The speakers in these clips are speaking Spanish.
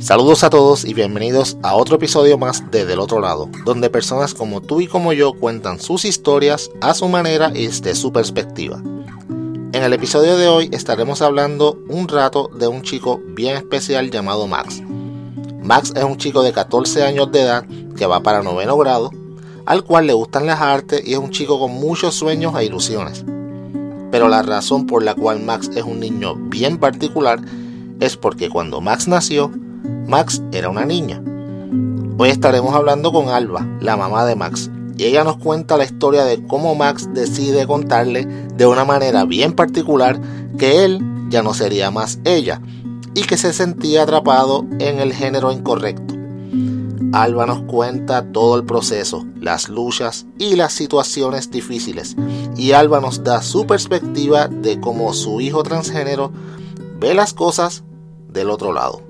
Saludos a todos y bienvenidos a otro episodio más de Del Otro Lado, donde personas como tú y como yo cuentan sus historias a su manera y desde su perspectiva. En el episodio de hoy estaremos hablando un rato de un chico bien especial llamado Max. Max es un chico de 14 años de edad que va para noveno grado, al cual le gustan las artes y es un chico con muchos sueños e ilusiones. Pero la razón por la cual Max es un niño bien particular es porque cuando Max nació, Max era una niña. Hoy estaremos hablando con Alba, la mamá de Max, y ella nos cuenta la historia de cómo Max decide contarle de una manera bien particular que él ya no sería más ella y que se sentía atrapado en el género incorrecto. Alba nos cuenta todo el proceso, las luchas y las situaciones difíciles, y Alba nos da su perspectiva de cómo su hijo transgénero ve las cosas del otro lado.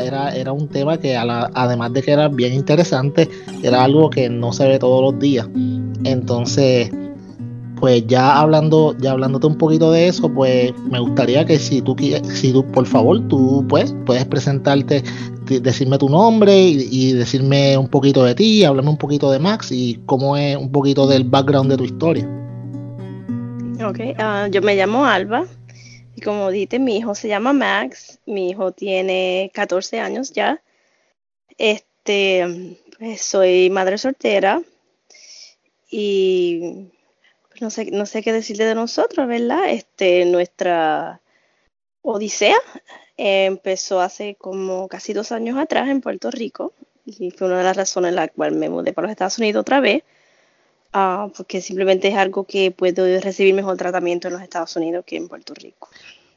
Era, era un tema que además de que era bien interesante, era algo que no se ve todos los días. Entonces, pues ya hablando, ya hablándote un poquito de eso, pues me gustaría que si tú si tú, por favor, tú pues puedes presentarte, decirme tu nombre y, decirme un poquito de ti, hablarme un poquito de Max y cómo es un poquito del background de tu historia. Ok, ah, yo me llamo Alba como dijiste, mi hijo se llama Max, mi hijo tiene 14 años ya. Este, pues, soy madre soltera y pues, no sé, no sé qué decirle de nosotros, ¿verdad? Este, nuestra odisea empezó hace como casi dos años atrás en Puerto Rico y fue una de las razones en la cual me mudé para los Estados Unidos otra vez, uh, porque simplemente es algo que puedo recibir mejor tratamiento en los Estados Unidos que en Puerto Rico.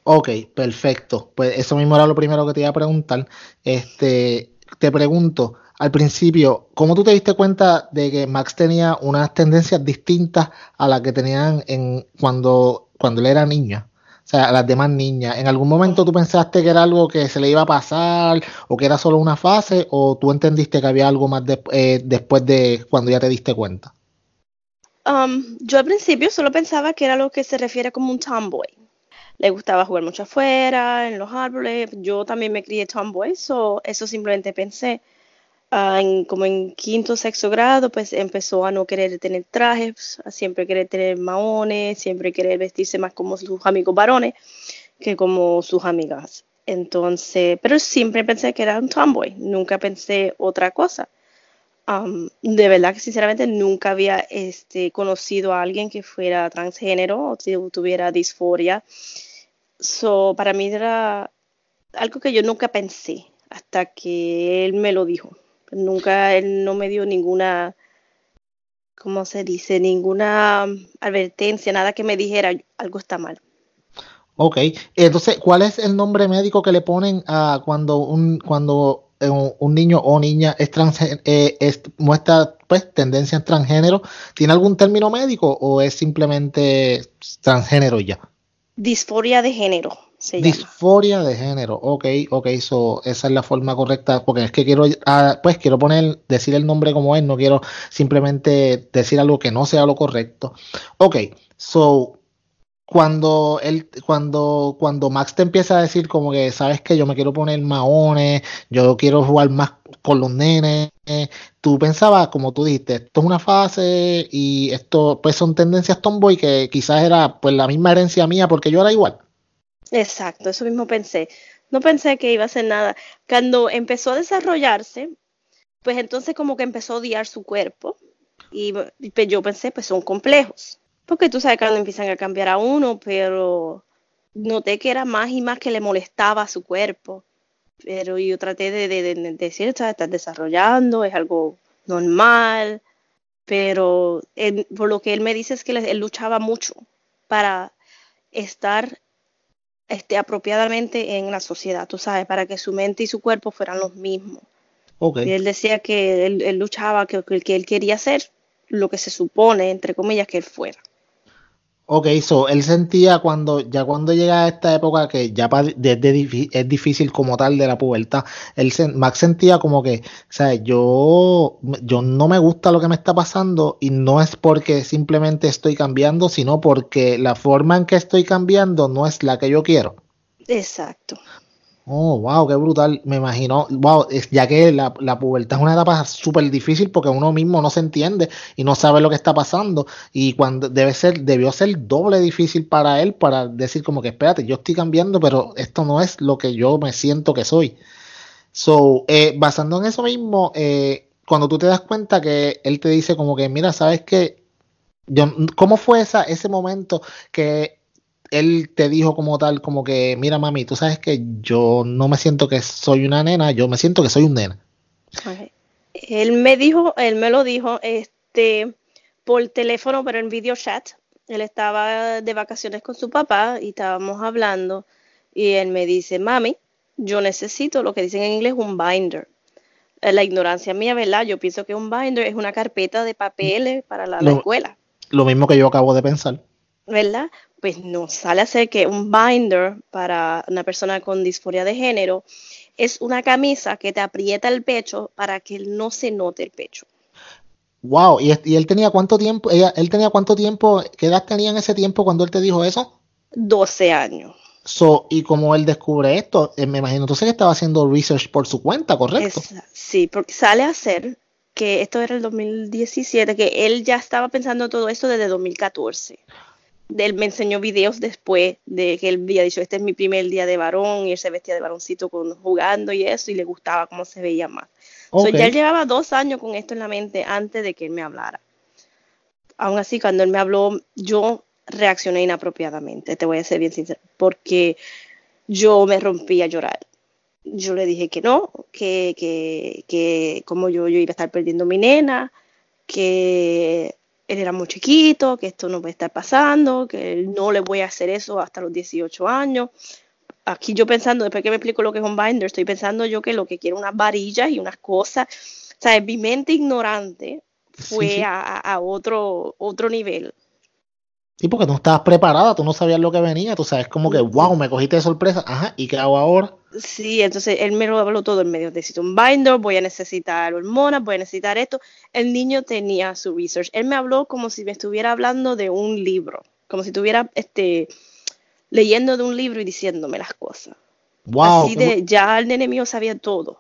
Ok, perfecto. Pues eso mismo era lo primero que te iba a preguntar. Este, te pregunto, al principio, ¿cómo tú te diste cuenta de que Max tenía unas tendencias distintas a las que tenían en cuando, cuando él era niño? O sea, a las demás niñas. ¿En algún momento tú pensaste que era algo que se le iba a pasar o que era solo una fase o tú entendiste que había algo más eh, después de cuando ya te diste cuenta? Um, yo al principio solo pensaba que era lo que se refiere como un tomboy. Le gustaba jugar mucho afuera, en los árboles. Yo también me crié tomboy, eso simplemente pensé. Ah, como en quinto sexto grado, pues empezó a no querer tener trajes, a siempre querer tener maones, siempre querer vestirse más como sus amigos varones que como sus amigas. Entonces, pero siempre pensé que era un tomboy, nunca pensé otra cosa. De verdad que sinceramente nunca había este, conocido a alguien que fuera transgénero o tuviera disforia. So, para mí era algo que yo nunca pensé hasta que él me lo dijo nunca él no me dio ninguna, ¿cómo se dice? Ninguna advertencia, nada que me dijera algo está mal. Ok, entonces, ¿cuál es el nombre médico que le ponen a cuando un cuando un niño o niña es, eh, es muestra pues tendencia en transgénero? ¿Tiene algún término médico o es simplemente transgénero ya? Disforia de género. Disforia de género, ok, ok, so, esa es la forma correcta, porque es que quiero, ah, pues quiero poner, decir el nombre como es, no quiero simplemente decir algo que no sea lo correcto. Ok, so, cuando él, cuando, cuando Max te empieza a decir como que, sabes que yo me quiero poner maones, yo quiero jugar más con los nenes, tú pensabas, como tú dijiste, esto es una fase y esto, pues son tendencias tomboy que quizás era pues la misma herencia mía porque yo era igual. Exacto, eso mismo pensé. No pensé que iba a ser nada. Cuando empezó a desarrollarse, pues entonces como que empezó a odiar su cuerpo. Y, pues yo pensé, pues son complejos. Porque tú sabes cuando empiezan a cambiar a uno, pero noté que era más y más que le molestaba a su cuerpo. Pero yo traté de, decir, estás desarrollando, es algo normal. Pero por lo que él me dice es que él luchaba mucho para estar este, apropiadamente en la sociedad, tú sabes, para que su mente y su cuerpo fueran los mismos. Y él decía que él, luchaba, que, que, él quería ser lo que se supone, entre comillas, que él fuera. Ok, so él sentía cuando, ya cuando llega a esta época que ya desde es difícil como tal de la pubertad, él Max sentía como que, sea, yo, yo no me gusta lo que me está pasando y no es porque simplemente estoy cambiando, sino porque la forma en que estoy cambiando no es la que yo quiero. Exacto. Oh, wow, qué brutal. Me imagino, wow, ya que la, la pubertad es una etapa súper difícil porque uno mismo no se entiende y no sabe lo que está pasando. Y cuando debe ser, debió ser doble difícil para él para decir como que espérate, yo estoy cambiando, pero esto no es lo que yo me siento que soy. So, eh, basando en eso mismo, eh, cuando tú te das cuenta que él te dice como que, mira, sabes que yo, ¿cómo fue esa, ese momento que él te dijo como tal, como que, mira mami, tú sabes que yo no me siento que soy una nena, yo me siento que soy un nena. Él me dijo, él me lo dijo, este, por teléfono, pero en video chat. Él estaba de vacaciones con su papá y estábamos hablando y él me dice, mami, yo necesito lo que dicen en inglés un binder. La ignorancia mía, ¿verdad? Yo pienso que un binder es una carpeta de papeles para la escuela. Lo mismo que yo acabo de pensar. ¿Verdad? pues no sale a ser que un binder para una persona con disforia de género es una camisa que te aprieta el pecho para que no se note el pecho. Wow, ¿y, él tenía cuánto tiempo? él tenía cuánto tiempo? ¿Qué edad tenía en ese tiempo cuando él te dijo eso? 12 años. So, y como él descubre esto, eh, me imagino entonces que estaba haciendo research por su cuenta, ¿correcto? sí, porque sale a ser que esto era el 2017, que él ya estaba pensando todo esto desde 2014 él me enseñó videos después de que él había dicho, este es mi primer día de varón, y él se vestía de varoncito con, jugando y eso, y le gustaba cómo se veía más. ya él llevaba dos años con esto en la mente antes de que él me hablara. Aún así, cuando él me habló, yo reaccioné inapropiadamente, te voy a ser bien sincero, porque yo me rompí a llorar. Yo le dije que no, que, que, que como yo, yo iba a estar perdiendo mi nena, que él era muy chiquito, que esto no puede estar pasando, que no le voy a hacer eso hasta los 18 años. Aquí yo pensando, después que me explico lo que es un binder, estoy pensando yo que lo que quiero unas varillas y unas cosas. O sea, mi mente ignorante fue A, otro, otro nivel. Sí, porque no estabas preparada, tú no sabías lo que venía, tú sabes, como que, wow, me cogiste de sorpresa, ajá, ¿y qué hago ahora? Sí, entonces él me lo habló todo en medio. Necesito un binder, voy a necesitar hormonas, voy a necesitar esto. El niño tenía su research. Él me habló como si me estuviera hablando de un libro, como si estuviera este, leyendo de un libro y diciéndome las cosas. Wow. Así de, ya el nene mío sabía todo.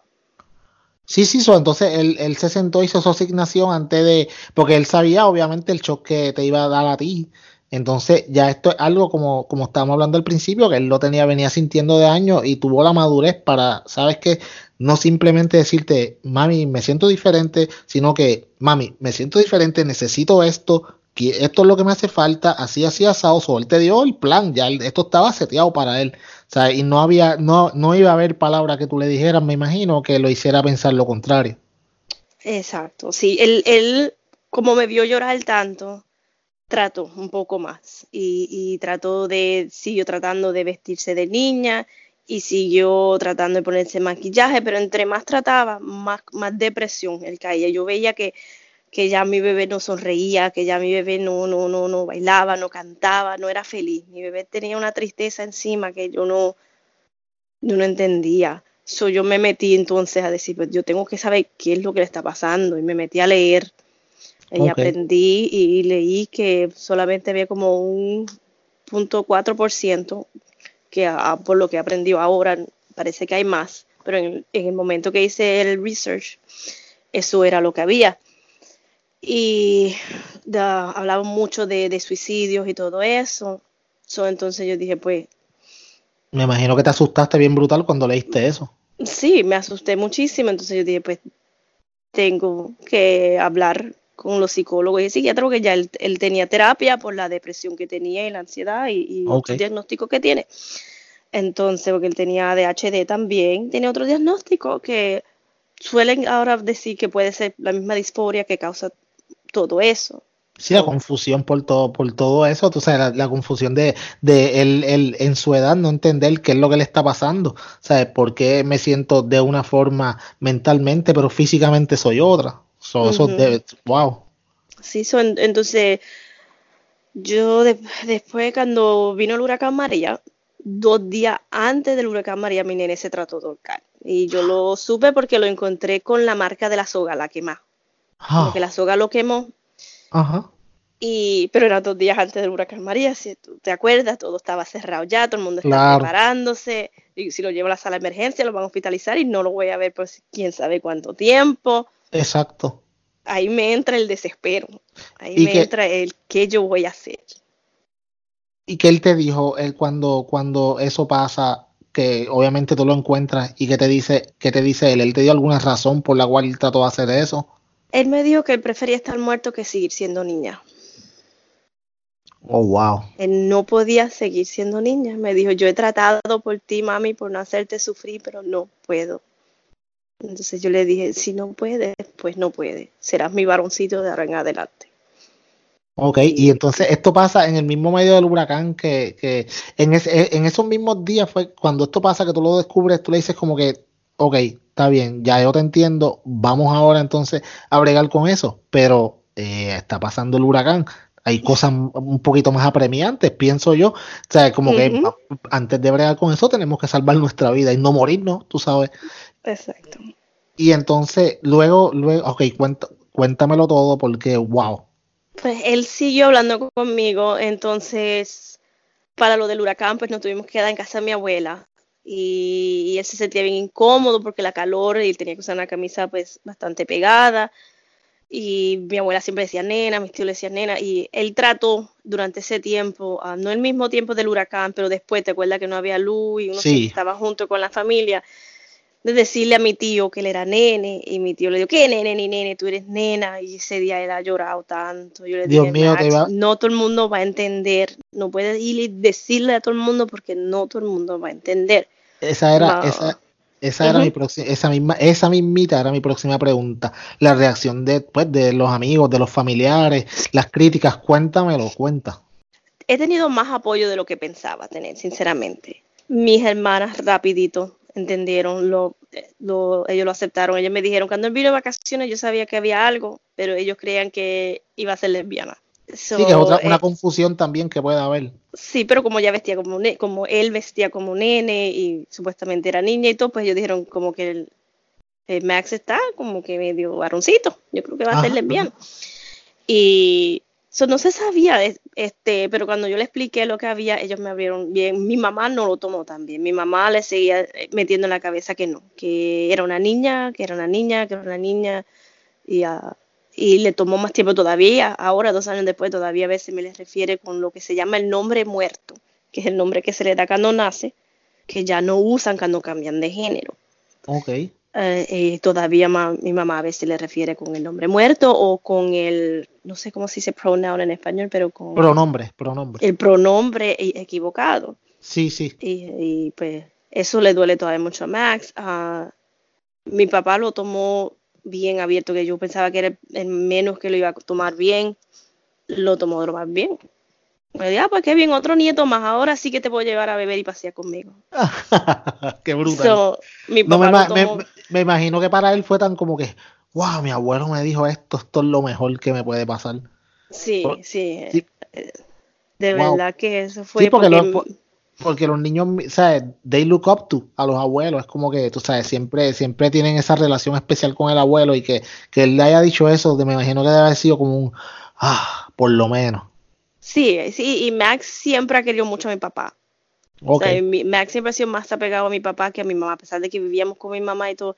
Sí, sí, so, entonces él, él se sentó, hizo su asignación antes de, porque él sabía obviamente el shock que te iba a dar a ti entonces, ya esto es algo como, como estábamos hablando al principio, que él lo tenía, venía sintiendo de años y tuvo la madurez para, sabes que no simplemente decirte, mami, me siento diferente, sino que, mami, me siento diferente, necesito esto, esto es lo que me hace falta, así, así, asado, o él te dio el plan, ya esto estaba seteado para él, y no había, no, no iba a haber palabra que tú le dijeras, me imagino, que lo hiciera pensar lo contrario. Exacto, sí, él, él como me vio llorar tanto, trato un poco más y, y trató de, siguió tratando de vestirse de niña y siguió tratando de ponerse maquillaje, pero entre más trataba, más, más depresión él caía. Yo veía que, que ya mi bebé no sonreía, que ya mi bebé no, no, no, no bailaba, no cantaba, no era feliz. Mi bebé tenía una tristeza encima que yo no, no entendía. So, yo me metí entonces a decir, pues yo tengo que saber qué es lo que le está pasando y me metí a leer y aprendí y leí que solamente había como un punto cuatro por ciento, que por lo que aprendió ahora parece que hay más, pero en, el momento que hice el research, eso era lo que había. Y hablaba mucho de, suicidios y todo eso. entonces yo dije, pues... Me imagino que te asustaste bien brutal cuando leíste eso. Sí, me asusté muchísimo. Entonces yo dije, pues tengo que hablar con los psicólogos y psiquiatras, porque ya él, tenía terapia por la depresión que tenía y la ansiedad y, el diagnóstico que tiene. Entonces, porque él tenía ADHD también, tiene otro diagnóstico que suelen ahora decir que puede ser la misma disforia que causa todo eso. Sí, la confusión por todo, por todo eso, tú sabes, la, confusión de, de él, en su edad no entender qué es lo que le está pasando, ¿sabes? ¿Por qué me siento de una forma mentalmente, pero físicamente soy otra? Wow. Sí, son, entonces Yo después cuando vino el huracán María, dos días antes del huracán María, mi nene se trató de ahorcar. Y yo lo supe porque lo encontré con la marca de la soga, la quemó. Porque la soga lo quemó. Ajá. Y, pero eran dos días antes del huracán María, si tú te acuerdas, todo estaba cerrado ya, todo el mundo estaba preparándose. Y si lo llevo a la sala de emergencia, lo van a hospitalizar y no lo voy a ver por quién sabe cuánto tiempo. Exacto. Ahí me entra el desespero. Ahí me entra el qué yo voy a hacer. ¿Y qué él te dijo él cuando, cuando eso pasa? Que obviamente tú lo encuentras y que te dice, qué te dice él, él te dio alguna razón por la cual él trató de hacer eso. Él me dijo que él prefería estar muerto que seguir siendo niña. Oh, wow. Él no podía seguir siendo niña. Me dijo, yo he tratado por ti, mami, por no hacerte sufrir, pero no puedo. Entonces yo le dije, si no puedes, pues no puedes. Serás mi varoncito de ahora en adelante. Ok, y entonces esto pasa en el mismo medio del huracán que, que en, en esos mismos días fue cuando esto pasa que tú lo descubres, tú le dices como que, ok, está bien, ya yo te entiendo, vamos ahora entonces a bregar con eso, pero eh, está pasando el huracán, hay cosas un poquito más apremiantes, pienso yo. O sea, como que antes de bregar con eso tenemos que salvar nuestra vida y no morirnos, tú sabes. Exacto. Y entonces, luego, luego, ok, cuéntamelo todo porque, wow. Pues él siguió hablando conmigo, entonces, para lo del huracán, pues nos tuvimos que quedar en casa de mi abuela. Y, y él se sentía bien incómodo porque la calor y él tenía que usar una camisa pues bastante pegada y mi abuela siempre decía nena, mis tíos le decían nena, y él trató durante ese tiempo, uh, no el mismo tiempo del huracán, pero después, ¿te acuerdas que no había luz y uno estaba junto con la familia? De decirle a mi tío que él era nene, y mi tío le dijo, ¿qué nene ni nene? Tú eres nena, y ese día él ha llorado tanto. Yo le Dios mío, no todo el mundo va a entender, no puedes ir y decirle a todo el mundo porque no todo el mundo va a entender. Esa era, esa, esa era mi próxima, esa misma, esa mismita era mi próxima pregunta. La reacción de, pues, de los amigos, de los familiares, las críticas, cuéntamelo, cuenta. He tenido más apoyo de lo que pensaba tener, sinceramente. Mis hermanas rapidito entendieron, lo, lo, ellos lo aceptaron. Ellos me dijeron, cuando él vino de vacaciones yo sabía que había algo, pero ellos creían que iba a ser lesbiana sí, que es otra, una eh, confusión también que puede haber. Sí, pero como ya vestía como, como él vestía como nene y supuestamente era niña y todo, pues ellos dijeron como que el, Max está como que medio varoncito. Yo creo que va a ser lesbiano. Y eso no se sabía, este, pero cuando yo le expliqué lo que había, ellos me abrieron bien. Mi mamá no lo tomó tan bien. Mi mamá le seguía eh, metiendo en la cabeza que no, que era una niña, que era una niña, que era una niña. Y a y le tomó más tiempo todavía, ahora dos años después todavía a veces me les refiere con lo que se llama el nombre muerto, que es el nombre que se le da cuando nace, que ya no usan cuando cambian de género. Ok. Eh, eh, todavía mi mamá a veces le refiere con el nombre muerto o con el, no sé cómo se dice pronoun en español, pero con... Pronombre, pronombre. El pronombre e, equivocado. Sí, sí. Y, pues eso le duele todavía mucho a Max. Uh, mi papá lo tomó bien abierto, que yo pensaba que era el menos que lo iba a tomar bien, lo tomó lo más bien. Me dije, ah, pues qué bien, otro nieto más, ahora sí que te puedo llevar a beber y pasear conmigo. qué brutal. me, imagino que para él fue tan como que, wow, mi abuelo me dijo esto, esto es lo mejor que me puede pasar. Sí, sí. Eh, de verdad que eso fue. Sí, porque, porque los niños, ¿sabes? They look up to a los abuelos. Es como que, tú sabes, siempre, siempre tienen esa relación especial con el abuelo y que, que él le haya dicho eso, me imagino que debe haber sido como un, ah, por lo menos. Sí, sí, y Max siempre ha querido mucho a mi papá. Okay. Max siempre ha sido más apegado a mi papá que a mi mamá, a pesar de que vivíamos con mi mamá y todo.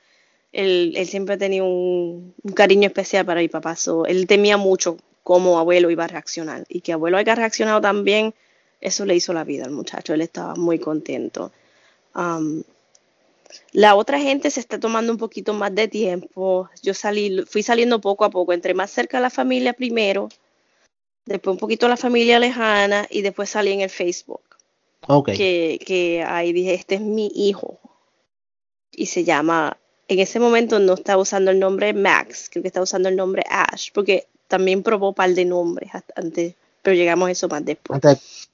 Él, él siempre ha tenido un, cariño especial para mi papá. él temía mucho cómo abuelo iba a reaccionar y que abuelo haya reaccionado también eso le hizo la vida al muchacho, él estaba muy contento. la otra gente se está tomando un poquito más de tiempo. Yo salí, fui saliendo poco a poco, entre más cerca de la familia primero, después un poquito la familia lejana y después salí en el Facebook. Okay. Que, que ahí dije, este es mi hijo. Y se llama, en ese momento no estaba usando el nombre Max, creo que estaba usando el nombre Ash, porque también probó un par de nombres antes, pero llegamos a eso más después. Antes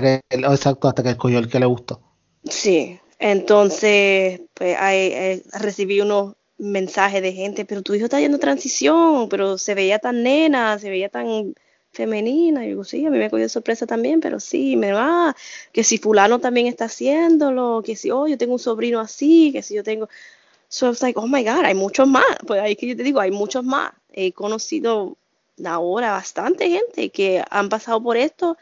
que, exacto, hasta que escogió el que le gustó. Sí, entonces, pues hay, recibí unos mensajes de gente, pero tu hijo está yendo transición, pero se veía tan nena, se veía tan femenina. Y digo, sí, a mí me cogió sorpresa también, pero sí, me va, que si fulano también está haciéndolo, que si, oh, yo tengo un sobrino así, que si yo tengo... So it's like, oh my God, hay muchos más. Pues ahí que yo te digo, hay muchos más. He conocido ahora bastante gente que han pasado por esto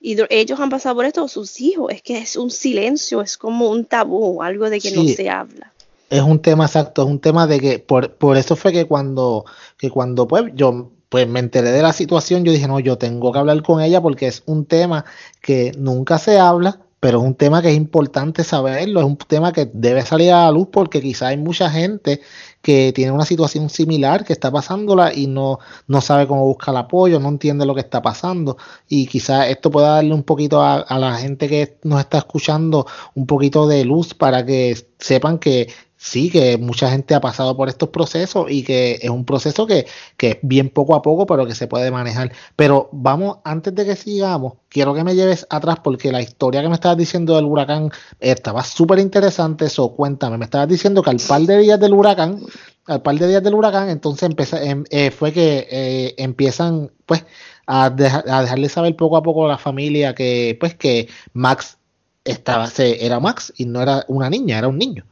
y ellos han pasado por esto sus hijos. Es que es un silencio, es como un tabú, algo de que no se habla. Es un tema exacto, es un tema de que por, por eso fue que cuando, que cuando pues yo pues me enteré de la situación, yo dije, no, yo tengo que hablar con ella porque es un tema que nunca se habla, pero es un tema que es importante saberlo, es un tema que debe salir a la luz porque quizá hay mucha gente que tiene una situación similar, que está pasándola y no, no sabe cómo buscar apoyo, no entiende lo que está pasando. Y quizá esto pueda darle un poquito a la gente que nos está escuchando un poquito de luz para que sepan que sí, que mucha gente ha pasado por estos procesos y que es un proceso que, que, es bien poco a poco, pero que se puede manejar. Pero vamos, antes de que sigamos, quiero que me lleves atrás porque la historia que me estabas diciendo del huracán estaba súper interesante. Eso, cuéntame, me estabas diciendo que al par de días del huracán, al par de días del huracán, entonces empezó, em, eh, fue que eh, empiezan, pues, a, a dejarle saber poco a poco a la familia que, pues, que Max estaba, se, era Max y no era una niña, era un niño.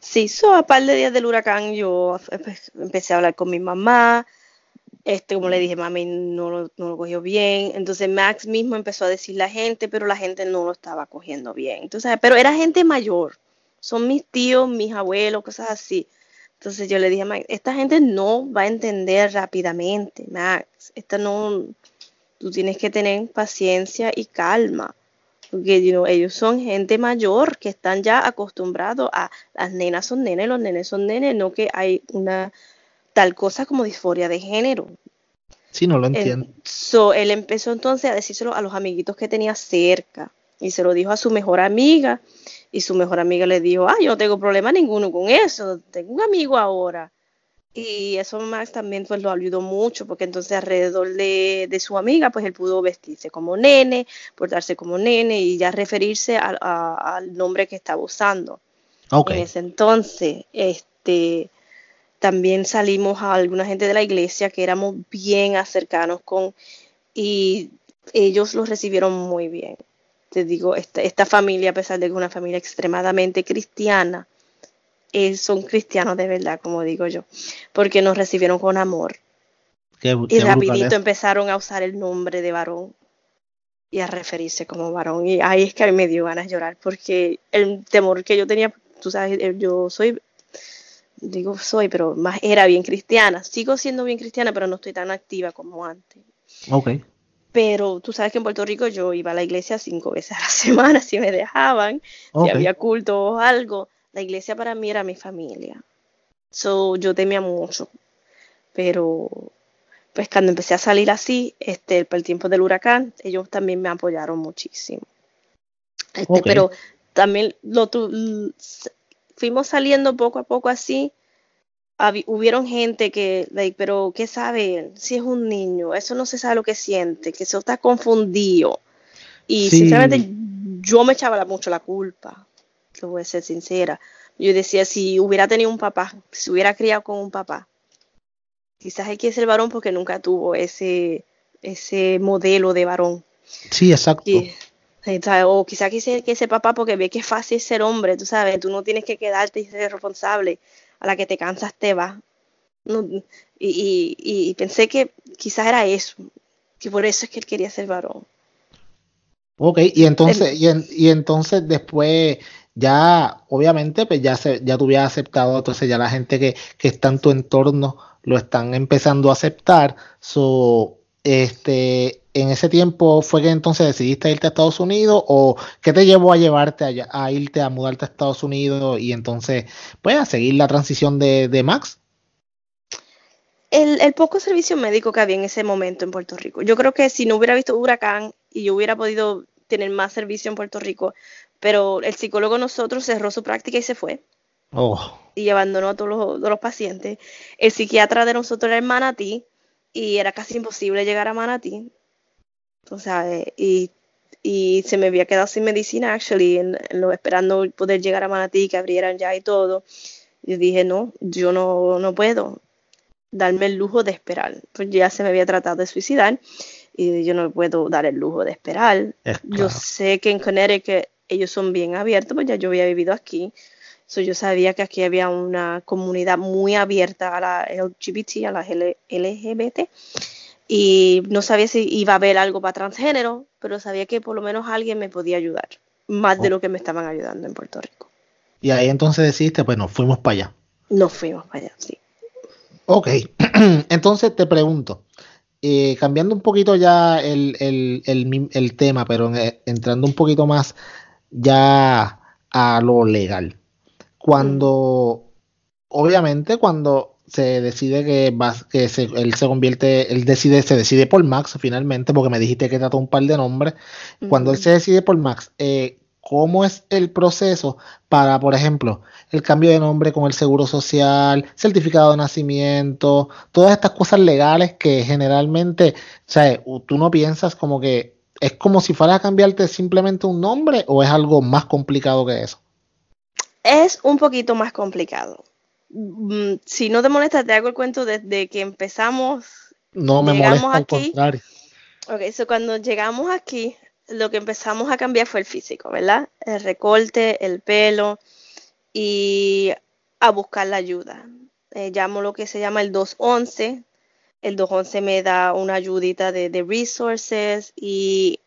Sí, so, a par de días del huracán yo empecé a hablar con mi mamá, este, como le dije, mami no lo, no lo cogió bien, entonces Max mismo empezó a decir la gente, pero la gente no lo estaba cogiendo bien, entonces, pero era gente mayor, son mis tíos, mis abuelos, cosas así. Entonces yo le dije a Max, esta gente no va a entender rápidamente, Max, esta no, tú tienes que tener paciencia y calma porque ellos son gente mayor que están ya acostumbrados a las nenas son nenes, los nenes son nenes, no que hay una tal cosa como disforia de género. Sí, no lo entiendo. él empezó entonces a decírselo a los amiguitos que tenía cerca y se lo dijo a su mejor amiga y su mejor amiga le dijo, ah, yo no tengo problema ninguno con eso, tengo un amigo ahora. Y eso Max también pues lo ayudó mucho, porque entonces alrededor de, de, su amiga, pues él pudo vestirse como nene, portarse como nene y ya referirse al nombre que estaba usando. En ese entonces, este, también salimos a alguna gente de la iglesia que éramos bien cercanos con, y ellos los recibieron muy bien. Te digo, esta, esta familia, a pesar de que es una familia extremadamente cristiana, eh, son cristianos de verdad, como digo yo, porque nos recibieron con amor. y rapidito empezaron a usar el nombre de varón y a referirse como varón. Y ahí es que a mí me dio ganas de llorar, porque el temor que yo tenía, tú sabes, eh, yo soy, digo soy, pero más era bien cristiana. Sigo siendo bien cristiana, pero no estoy tan activa como antes. Ok. Pero tú sabes que en Puerto Rico yo iba a la iglesia cinco veces a la semana, si me dejaban, si había culto o algo la iglesia para mí era mi familia. So, yo temía mucho. Pero, pues cuando empecé a salir así, este, para el tiempo del huracán, ellos también me apoyaron muchísimo. Este, Pero también lo fuimos saliendo poco a poco así. hubieron gente que, pero ¿qué sabe Si es un niño, eso no se sabe lo que siente, que eso está confundido. Y sinceramente yo me echaba mucho la culpa que voy a ser sincera. Yo decía, si hubiera tenido un papá, si hubiera criado con un papá, quizás hay que ser varón porque nunca tuvo ese, ese modelo de varón. Sí, exacto. o quizás quise que ese papá porque ve que es fácil ser hombre, tú sabes, tú no tienes que quedarte y ser responsable, a la que te cansas te vas. y, y, pensé que quizás era eso, que por eso es que él quería ser varón. Ok, y entonces, y, y, entonces después ya obviamente pues ya se, ya tú aceptado, entonces ya la gente que, que está en tu entorno lo están empezando a aceptar. So, este, en ese tiempo fue que entonces decidiste irte a Estados Unidos o qué te llevó a llevarte a irte a mudarte a Estados Unidos y entonces pues a seguir la transición de, de Max? El, el, poco servicio médico que había en ese momento en Puerto Rico. Yo creo que si no hubiera visto huracán y yo hubiera podido tener más servicio en Puerto Rico, pero el psicólogo nosotros cerró su práctica y se fue. Oh. Y abandonó a todos los, pacientes. El psiquiatra de nosotros era en Manatí y era casi imposible llegar a Manatí. O sea, eh, y, y se me había quedado sin medicina, actually, en, lo, esperando poder llegar a Manatí, que abrieran ya y todo. Yo dije, no, yo no, no puedo. darme el lujo de esperar. Pues ya se me había tratado de suicidar y yo no puedo dar el lujo de esperar. Yo sé que en Connecticut ellos son bien abiertos, pues ya yo había vivido aquí. So yo sabía que aquí había una comunidad muy abierta a la LGBT, a la LGBT. Y no sabía si iba a haber algo para transgénero, pero sabía que por lo menos alguien me podía ayudar, más de oh. lo que me estaban ayudando en Puerto Rico. Y ahí entonces decidiste, pues nos fuimos para allá. Nos fuimos para allá, sí. Ok, entonces te pregunto, eh, cambiando un poquito ya el, tema, pero eh, entrando un poquito más ya a lo legal. Cuando, obviamente, cuando se decide que, que él se convierte, él decide, se decide por Max finalmente, porque me dijiste que trató un par de nombres. Cuando él se decide por Max, eh, cómo es el proceso para, por ejemplo, el cambio de nombre con el seguro social, certificado de nacimiento, todas estas cosas legales que generalmente, o sea, tú no piensas como que es como si fuera a cambiarte simplemente un nombre o es algo más complicado que eso. Es un poquito más complicado. Mm, si no te molesta, te hago el cuento desde que empezamos. No me molesta, al contrario. Ok, so cuando llegamos aquí, lo que empezamos a cambiar fue el físico, ¿verdad? El recorte, el pelo y a buscar la ayuda. Eh, llamo lo que se llama el 211. El 211 me da una ayudita de, de resources y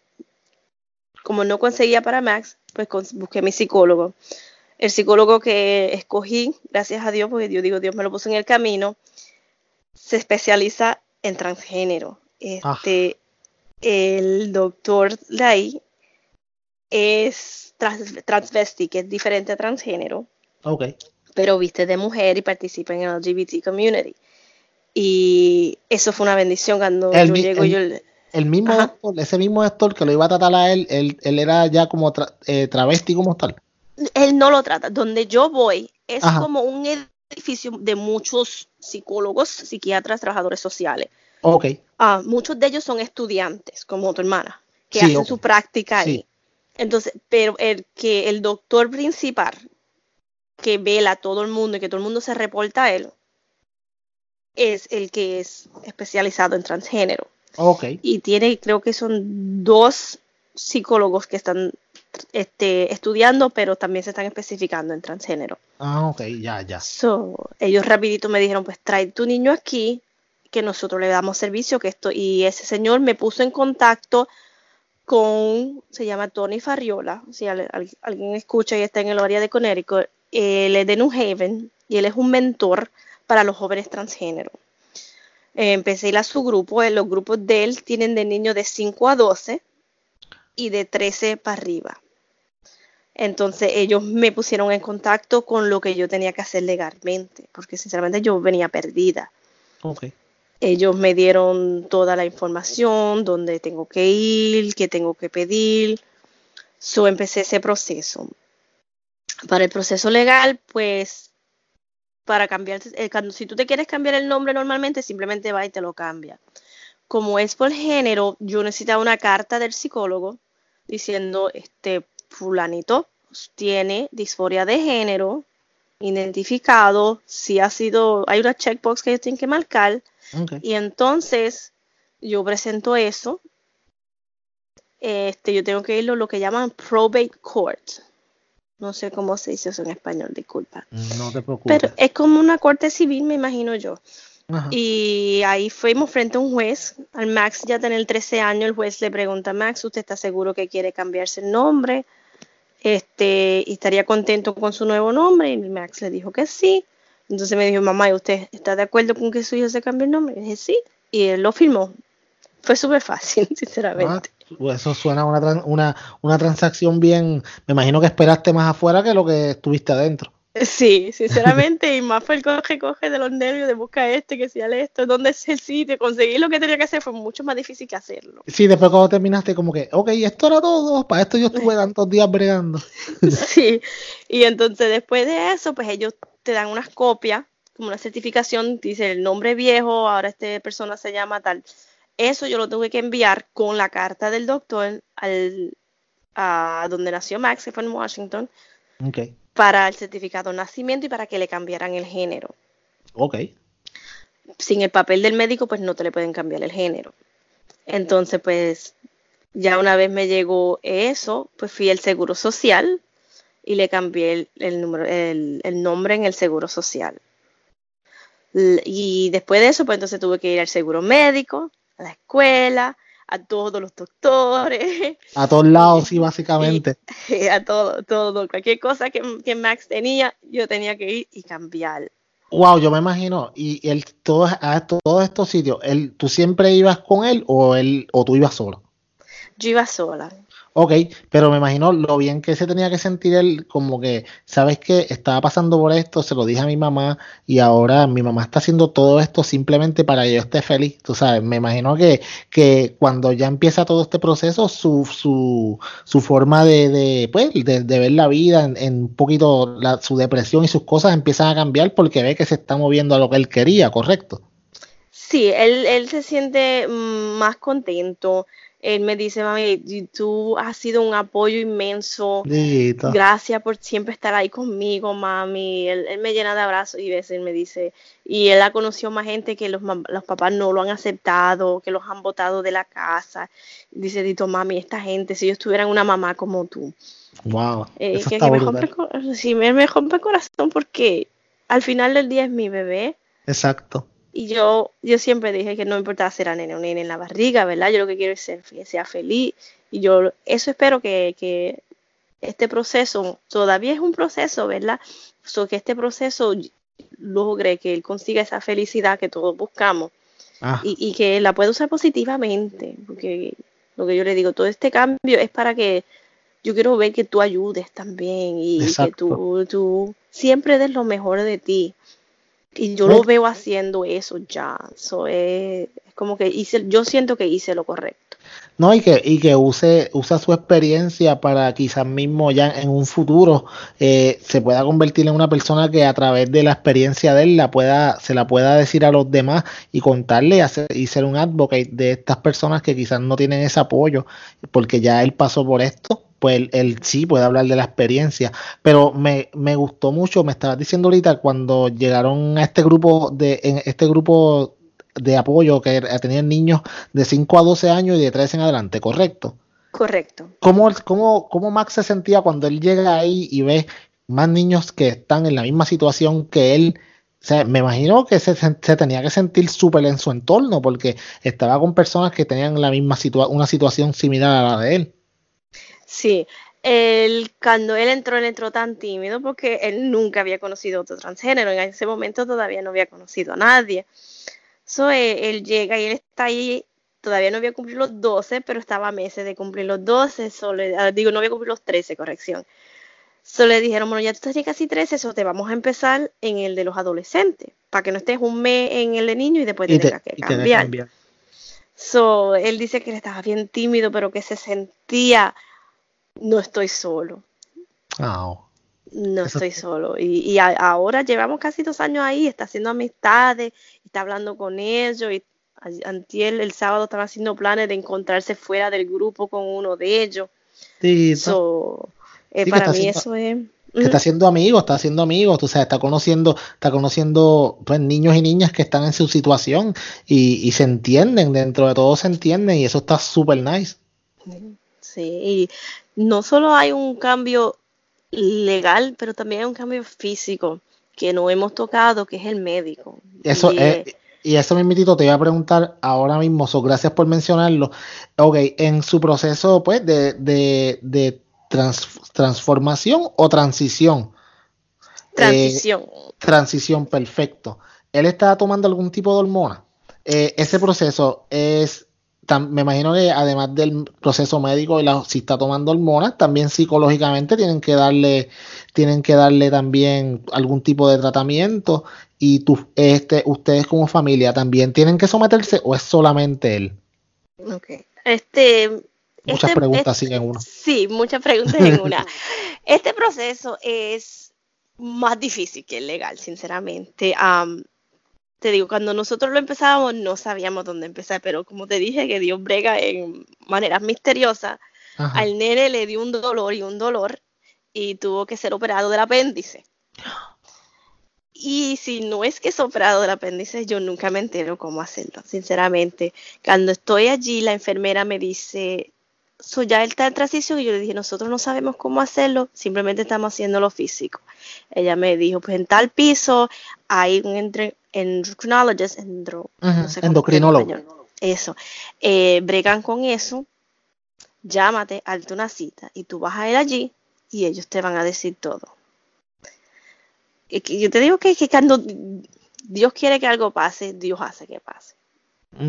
como no conseguía para Max, pues busqué mi psicólogo. El psicólogo que escogí, gracias a Dios, porque yo digo, Dios me lo puso en el camino, se especializa en transgénero. Ah. Este, el doctor Lai es transvesti, que es diferente a transgénero. Pero viste de mujer y participa en el LGBT community. Y eso fue una bendición cuando yo llego yo... El mismo ese mismo actor que lo iba a tratar a él, él, era ya como eh, travesti como tal. Él no lo trata. Donde yo voy es como un edificio de muchos psicólogos, psiquiatras, trabajadores sociales. Ok. Ah, muchos de ellos son estudiantes, como tu hermana, que hacen su práctica ahí. Entonces, pero el que el doctor principal, que vela a todo el mundo y que todo el mundo se reporta a él, es el que es especializado en transgénero. Ok. Y tiene, creo que son dos psicólogos que están este, estudiando, pero también se están especificando en transgénero. Ah, ok, ya, ya. So, ellos rapidito me dijeron, pues trae tu niño aquí que nosotros le damos servicio, que esto, y ese señor me puso en contacto con, se llama Tony Farriola, si alguien escucha y está en el área de Connecticut, él es de New Haven y él es un mentor para los jóvenes transgénero. Empecé a ir a su grupo, eh, los grupos de él tienen de niños de 5 a 12 y de 13 para arriba. Entonces ellos me pusieron en contacto con lo que yo tenía que hacer legalmente, porque sinceramente yo venía perdida. Okay. Ellos me dieron toda la información, dónde tengo que ir, qué tengo que pedir. So empecé ese proceso. Para el proceso legal, pues, para cambiar, eh, si tú te quieres cambiar el nombre normalmente, simplemente va y te lo cambia. Como es por género, yo necesitaba una carta del psicólogo diciendo, este fulanito tiene disforia de género, identificado, si ha sido, hay una checkbox que ellos tienen que marcar, y entonces yo presento eso. Este, yo tengo que ir a lo que llaman probate court. No sé cómo se dice eso en español, disculpa. No te preocupes. Pero es como una corte civil, me imagino yo. Y ahí fuimos frente a un juez. Al Max ya tener 13 años, el juez le pregunta a Max, ¿usted está seguro que quiere cambiarse el nombre? Este, y estaría contento con su nuevo nombre. Y Max le dijo que sí. Entonces me dijo, mamá, ¿y usted está de acuerdo con que su hijo se cambie el nombre? Y dije, sí. Y él lo firmó. Fue súper fácil, sinceramente. Ah, pues eso suena una, una, una transacción bien. Me imagino que esperaste más afuera que lo que estuviste adentro. Sí, sinceramente, y más fue el coge, coge de los nervios de buscar este, que sea esto, dónde es el sitio, conseguir lo que tenía que hacer fue mucho más difícil que hacerlo. Sí, después cuando terminaste como que, ok, esto era todo, para esto yo estuve tantos días bregando. Sí, y entonces después de eso, pues ellos te dan unas copias, como una certificación, dice el nombre viejo, ahora esta persona se llama tal. Eso yo lo tuve que enviar con la carta del doctor al, a donde nació Max, que fue en Washington, para el certificado de nacimiento y para que le cambiaran el género. Ok. sin el papel del médico, pues no te le pueden cambiar el género. Entonces, pues ya una vez me llegó eso, pues fui al Seguro Social y le cambié el, número, el, nombre en el Seguro Social. Y después de eso, pues entonces tuve que ir al seguro médico, a la escuela, a todos los doctores. A todos lados, sí, básicamente. a todo, todo. Cualquier cosa que, que, Max tenía, yo tenía que ir y cambiar. Wow, yo me imagino. Y él, todos, a todos estos sitios, él, ¿tú siempre ibas con él o, él, o tú ibas solo? Yo iba sola. Ok, pero me imagino lo bien que se tenía que sentir él, como que, ¿sabes que Estaba pasando por esto, se lo dije a mi mamá y ahora mi mamá está haciendo todo esto simplemente para que yo esté feliz, tú sabes, me imagino que, que cuando ya empieza todo este proceso, su, su, su forma de, de, pues, de, ver la vida, en, un poquito su depresión y sus cosas empiezan a cambiar porque ve que se está moviendo a lo que él quería, ¿correcto? Sí, él, él se siente mm, más contento él me dice, mami, tú has sido un apoyo inmenso. Gracias por siempre estar ahí conmigo, mami. Él, me llena de abrazos y veces me dice, y él ha conocido más gente que los, los papás no lo han aceptado, que los han botado de la casa. Dice, Dito, mami, esta gente, si ellos tuvieran una mamá como tú. Wow. Eh, que, me, rompe, sí, me, me rompe el corazón porque al final del día es mi bebé. Exacto. Y yo, yo siempre dije que no importa ser a nene o nene en la barriga, ¿verdad? Yo lo que quiero es ser, que sea feliz. Y yo eso espero que, que este proceso, todavía es un proceso, ¿verdad? So, que este proceso logre que él consiga esa felicidad que todos buscamos ah. y, y, que la pueda usar positivamente. Porque lo que yo le digo, todo este cambio es para que yo quiero ver que tú ayudes también y que tú, tú siempre des lo mejor de ti. Y yo lo veo haciendo eso ya. So, es, como que hice, yo siento que hice lo correcto. No, y que, y que use, usa su experiencia para quizás mismo ya en un futuro eh, se pueda convertir en una persona que a través de la experiencia de él la pueda, se la pueda decir a los demás y contarle y ser un advocate de estas personas que quizás no tienen ese apoyo porque ya él pasó por esto pues él, sí puede hablar de la experiencia. Pero me, me, gustó mucho, me estabas diciendo ahorita, cuando llegaron a este grupo de, en este grupo de apoyo que tenían niños de 5 a 12 años y de 13 en adelante, ¿correcto? Correcto. ¿Cómo, cómo, cómo Max se sentía cuando él llega ahí y ve más niños que están en la misma situación que él? O sea, me imagino que se, se tenía que sentir súper en su entorno porque estaba con personas que tenían la misma situación una situación similar a la de él. Sí, él, cuando él entró, él entró tan tímido porque él nunca había conocido otro transgénero. En ese momento todavía no había conocido a nadie. So, él, llega y él está ahí, todavía no había cumplido los 12, pero estaba a meses de cumplir los 12. Solo, ah, digo, no había cumplido los 13, corrección. Solo le dijeron, bueno, ya tú estás casi 13, eso te vamos a empezar en el de los adolescentes, para que no estés un mes en el de niño y después te, tengas que cambiar. So, él dice que él estaba bien tímido, pero que se sentía no estoy solo. No estoy solo. Y, ahora llevamos casi dos años ahí, está haciendo amistades, está hablando con ellos. Y antier, el sábado, estaba haciendo planes de encontrarse fuera del grupo con uno de ellos. Sí, eh, para mí eso es... está haciendo amigos, está haciendo amigos, o sea, está conociendo, está conociendo pues, niños y niñas que están en su situación y, y se entienden, dentro de todo se entienden y eso está súper nice. Sí, y no solo hay un cambio legal, pero también hay un cambio físico que no hemos tocado, que es el médico. Eso y, es, y eso mismitito te iba a preguntar ahora mismo, so, gracias por mencionarlo. Ok, en su proceso pues de, de, transformación o transición. Transición. Eh, transición, perfecto. ¿Él está tomando algún tipo de hormona? Eh, ese proceso es me imagino que además del proceso médico y la, si está tomando hormonas, también psicológicamente tienen que darle, tienen que darle también algún tipo de tratamiento y tú, este, ustedes como familia también tienen que someterse o es solamente él. Ok. Este, muchas este, preguntas este, en una. Sí, muchas preguntas en una. este proceso es más difícil que el legal, sinceramente te digo, cuando nosotros lo empezábamos no sabíamos dónde empezar, pero como te dije que Dios brega en maneras misteriosas, al nene le dio un dolor y un dolor y tuvo que ser operado del apéndice. Y si no es que es operado del apéndice, yo nunca me entero cómo hacerlo, sinceramente. Cuando estoy allí, la enfermera me dice, so ya él está en transición y yo le dije, nosotros no sabemos cómo hacerlo, simplemente estamos haciendo lo físico. Ella me dijo, pues en tal piso hay un endocrinologist, endocrinólogo. Eso. Eh, bregan con eso, llámate, hazte una cita y tú vas a ir allí y ellos te van a decir todo. Y yo te digo que, que cuando Dios quiere que algo pase, Dios hace que pase.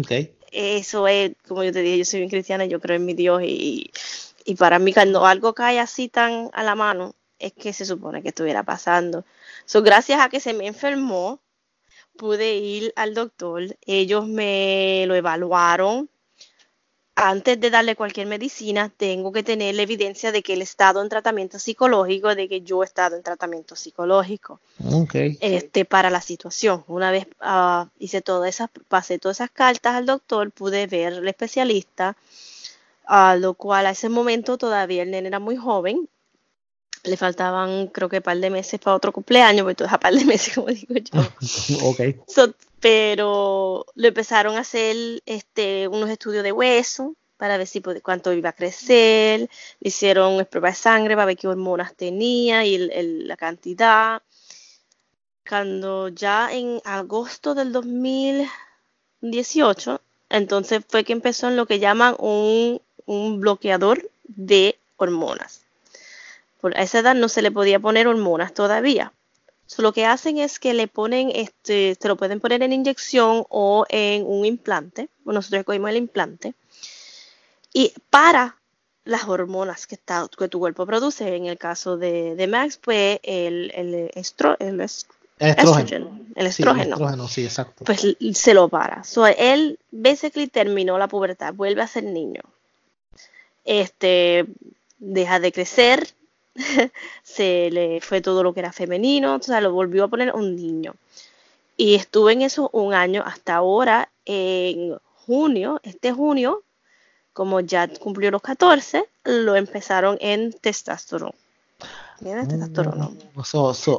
Okay eso es, como yo te dije, yo soy bien cristiana, yo creo en mi Dios y, para mí cuando algo cae así tan a la mano, es que se supone que estuviera pasando. So, gracias a que se me enfermó, pude ir al doctor, ellos me lo evaluaron, antes de darle cualquier medicina, tengo que tener la evidencia de que él ha estado en tratamiento psicológico, de que yo he estado en tratamiento psicológico. Este, para la situación. Una vez uh, hice todas esas, pasé todas esas cartas al doctor, pude ver al especialista, a lo cual a ese momento todavía el nene era muy joven. Le faltaban, creo que un par de meses para otro cumpleaños, porque todo es a par de meses, como digo yo. ok pero le empezaron a hacer este, unos estudios de hueso para ver si cuánto iba a crecer, le hicieron pruebas de sangre para ver qué hormonas tenía y la cantidad. Cuando ya en agosto del 2018, entonces fue que empezó en lo que llaman un, un bloqueador de hormonas. Por esa edad no se le podía poner hormonas todavía lo que hacen es que le ponen, este, se lo pueden poner en inyección o en un implante. nosotros escogimos el implante. Y para las hormonas que, está, que tu cuerpo produce, en el caso de, Max, pues el, el, estro, el estrógeno. el estrógeno. Sí, exacto. Pues se lo para. So, él basically terminó la pubertad, vuelve a ser niño. Este deja de crecer, se le fue todo lo que era femenino, o sea, lo volvió a poner un niño. Y estuve en eso un año hasta ahora, en junio, este junio, como ya cumplió los 14, lo empezaron en testosterona.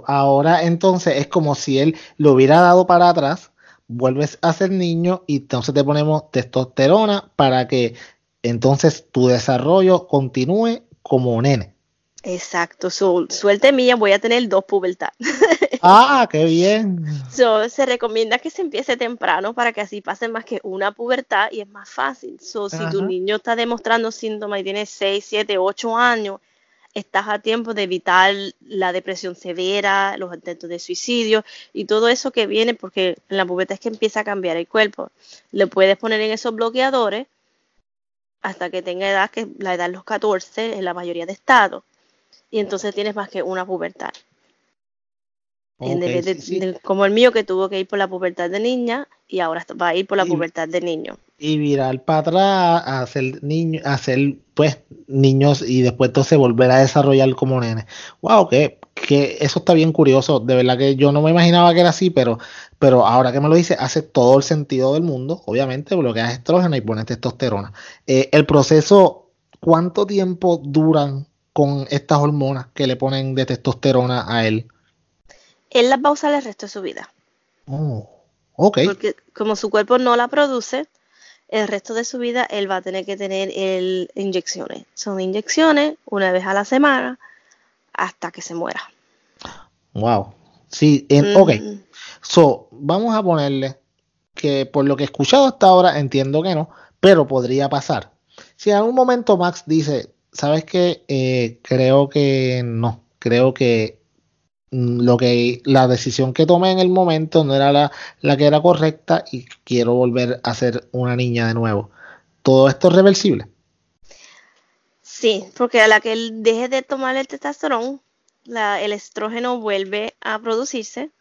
ahora entonces es como si él lo hubiera dado para atrás, vuelves a ser niño y entonces te ponemos testosterona para que entonces tu desarrollo continúe como nene. Exacto, su suerte mía, voy a tener dos pubertad. ah, qué bien. se recomienda que se empiece temprano para que así pase más que una pubertad y es más fácil. So, si tu niño está demostrando síntomas y tiene 6, 7, 8 años, estás a tiempo de evitar la depresión severa, los intentos de suicidio y todo eso que viene porque en la pubertad es que empieza a cambiar el cuerpo. Le puedes poner en esos bloqueadores hasta que tenga edad, que la edad de los 14 en la mayoría de estados y entonces tienes más que una pubertad. como el mío que tuvo que ir por la pubertad de niña y ahora va a ir por la pubertad de niño. Y virar para atrás a hacer niño, a hacer pues niños y después entonces volver a desarrollar como nene. Wow, que, que eso está bien curioso. De verdad que yo no me imaginaba que era así, pero, pero ahora que me lo dice, hace todo el sentido del mundo. Obviamente, bloqueas estrógeno y pones testosterona. Eh, el proceso, ¿cuánto tiempo duran con estas hormonas que le ponen de testosterona a él? Él las va a usar el resto de su vida. Oh, ok. Porque como su cuerpo no la produce, el resto de su vida él va a tener que tener el, inyecciones. Son inyecciones una vez a la semana hasta que se muera. Wow. Sí, ok. So, vamos a ponerle que por lo que he escuchado hasta ahora entiendo que no, pero podría pasar. Si en algún momento Max dice, ¿sabes qué? Eh, creo que no. Creo que mm, lo que la decisión que tomé en el momento no era la, la, que era correcta y quiero volver a ser una niña de nuevo. ¿Todo esto es reversible? Sí, porque a la que deje de tomar el testosterona, el estrógeno vuelve a producirse.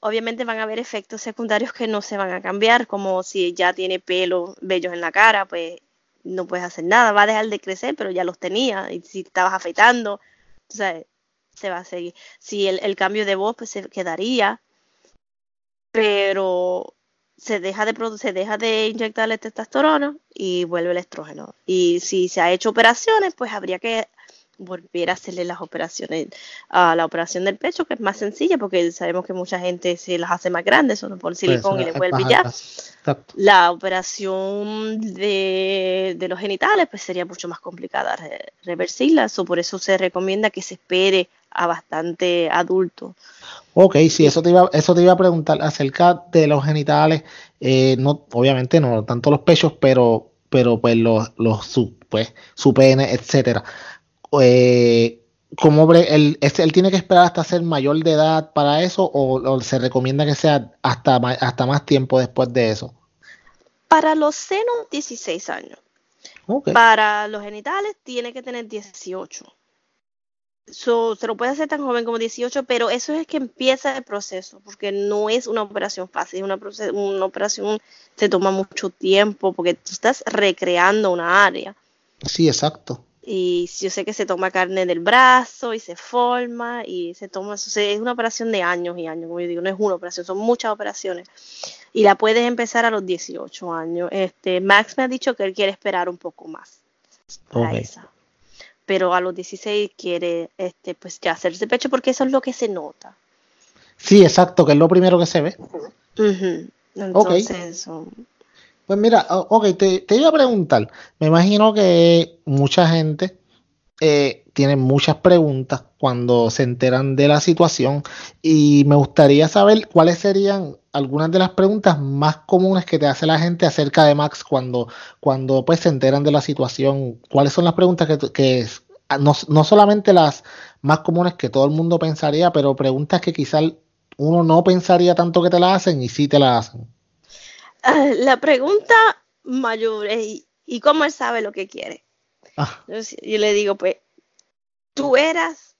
obviamente van a haber efectos secundarios que no se van a cambiar, como si ya tiene pelo, vellos en la cara, pues no puedes hacer nada, va a dejar de crecer, pero ya los tenía, y si estabas afeitando, se va a seguir. Si el, cambio de voz, pues se quedaría, pero se deja de se deja de inyectarle testosterona y vuelve el estrógeno. Y si se ha hecho operaciones, pues habría que volver a hacerle las operaciones, a la operación del pecho, que es más sencilla porque sabemos que mucha gente se las hace más grandes, solo por silicón y le vuelve ya. La operación de, los genitales pues sería mucho más complicada reversirla, o por eso se recomienda que se espere a bastante adulto. Ok, sí, eso te iba, eso te iba a preguntar acerca de los genitales, eh, no, obviamente no tanto los pechos, pero, pero pues los, los su, pues, su pene, etcétera. Eh, ¿cómo él, él, tiene que esperar hasta ser mayor de edad para eso o, se recomienda que sea hasta, hasta más tiempo después de eso? Para los senos, 16 años. Para los genitales, tiene que tener 18. se lo puede hacer tan joven como 18, pero eso es que empieza el proceso, porque no es una operación fácil, una, una operación se toma mucho tiempo, porque tú estás recreando una área. Sí, exacto y yo sé que se toma carne del brazo y se forma y se toma, es una operación de años y años, como yo digo, no es una operación, son muchas operaciones y la puedes empezar a los 18 años. Este, Max me ha dicho que él quiere esperar un poco más para esa. Pero a los 16 quiere este pues ya hacerse pecho porque eso es lo que se nota. Sí, exacto, que es lo primero que se ve. Entonces, pues mira, ok, te, iba a preguntar. Me imagino que mucha gente eh, tiene muchas preguntas cuando se enteran de la situación y me gustaría saber cuáles serían algunas de las preguntas más comunes que te hace la gente acerca de Max cuando, cuando pues se enteran de la situación. ¿Cuáles son las preguntas que, que no, no solamente las más comunes que todo el mundo pensaría, pero preguntas que quizás uno no pensaría tanto que te las hacen y sí te las hacen? La pregunta mayor es, ¿y cómo él sabe lo que quiere? Ah. yo le digo, pues, tú eras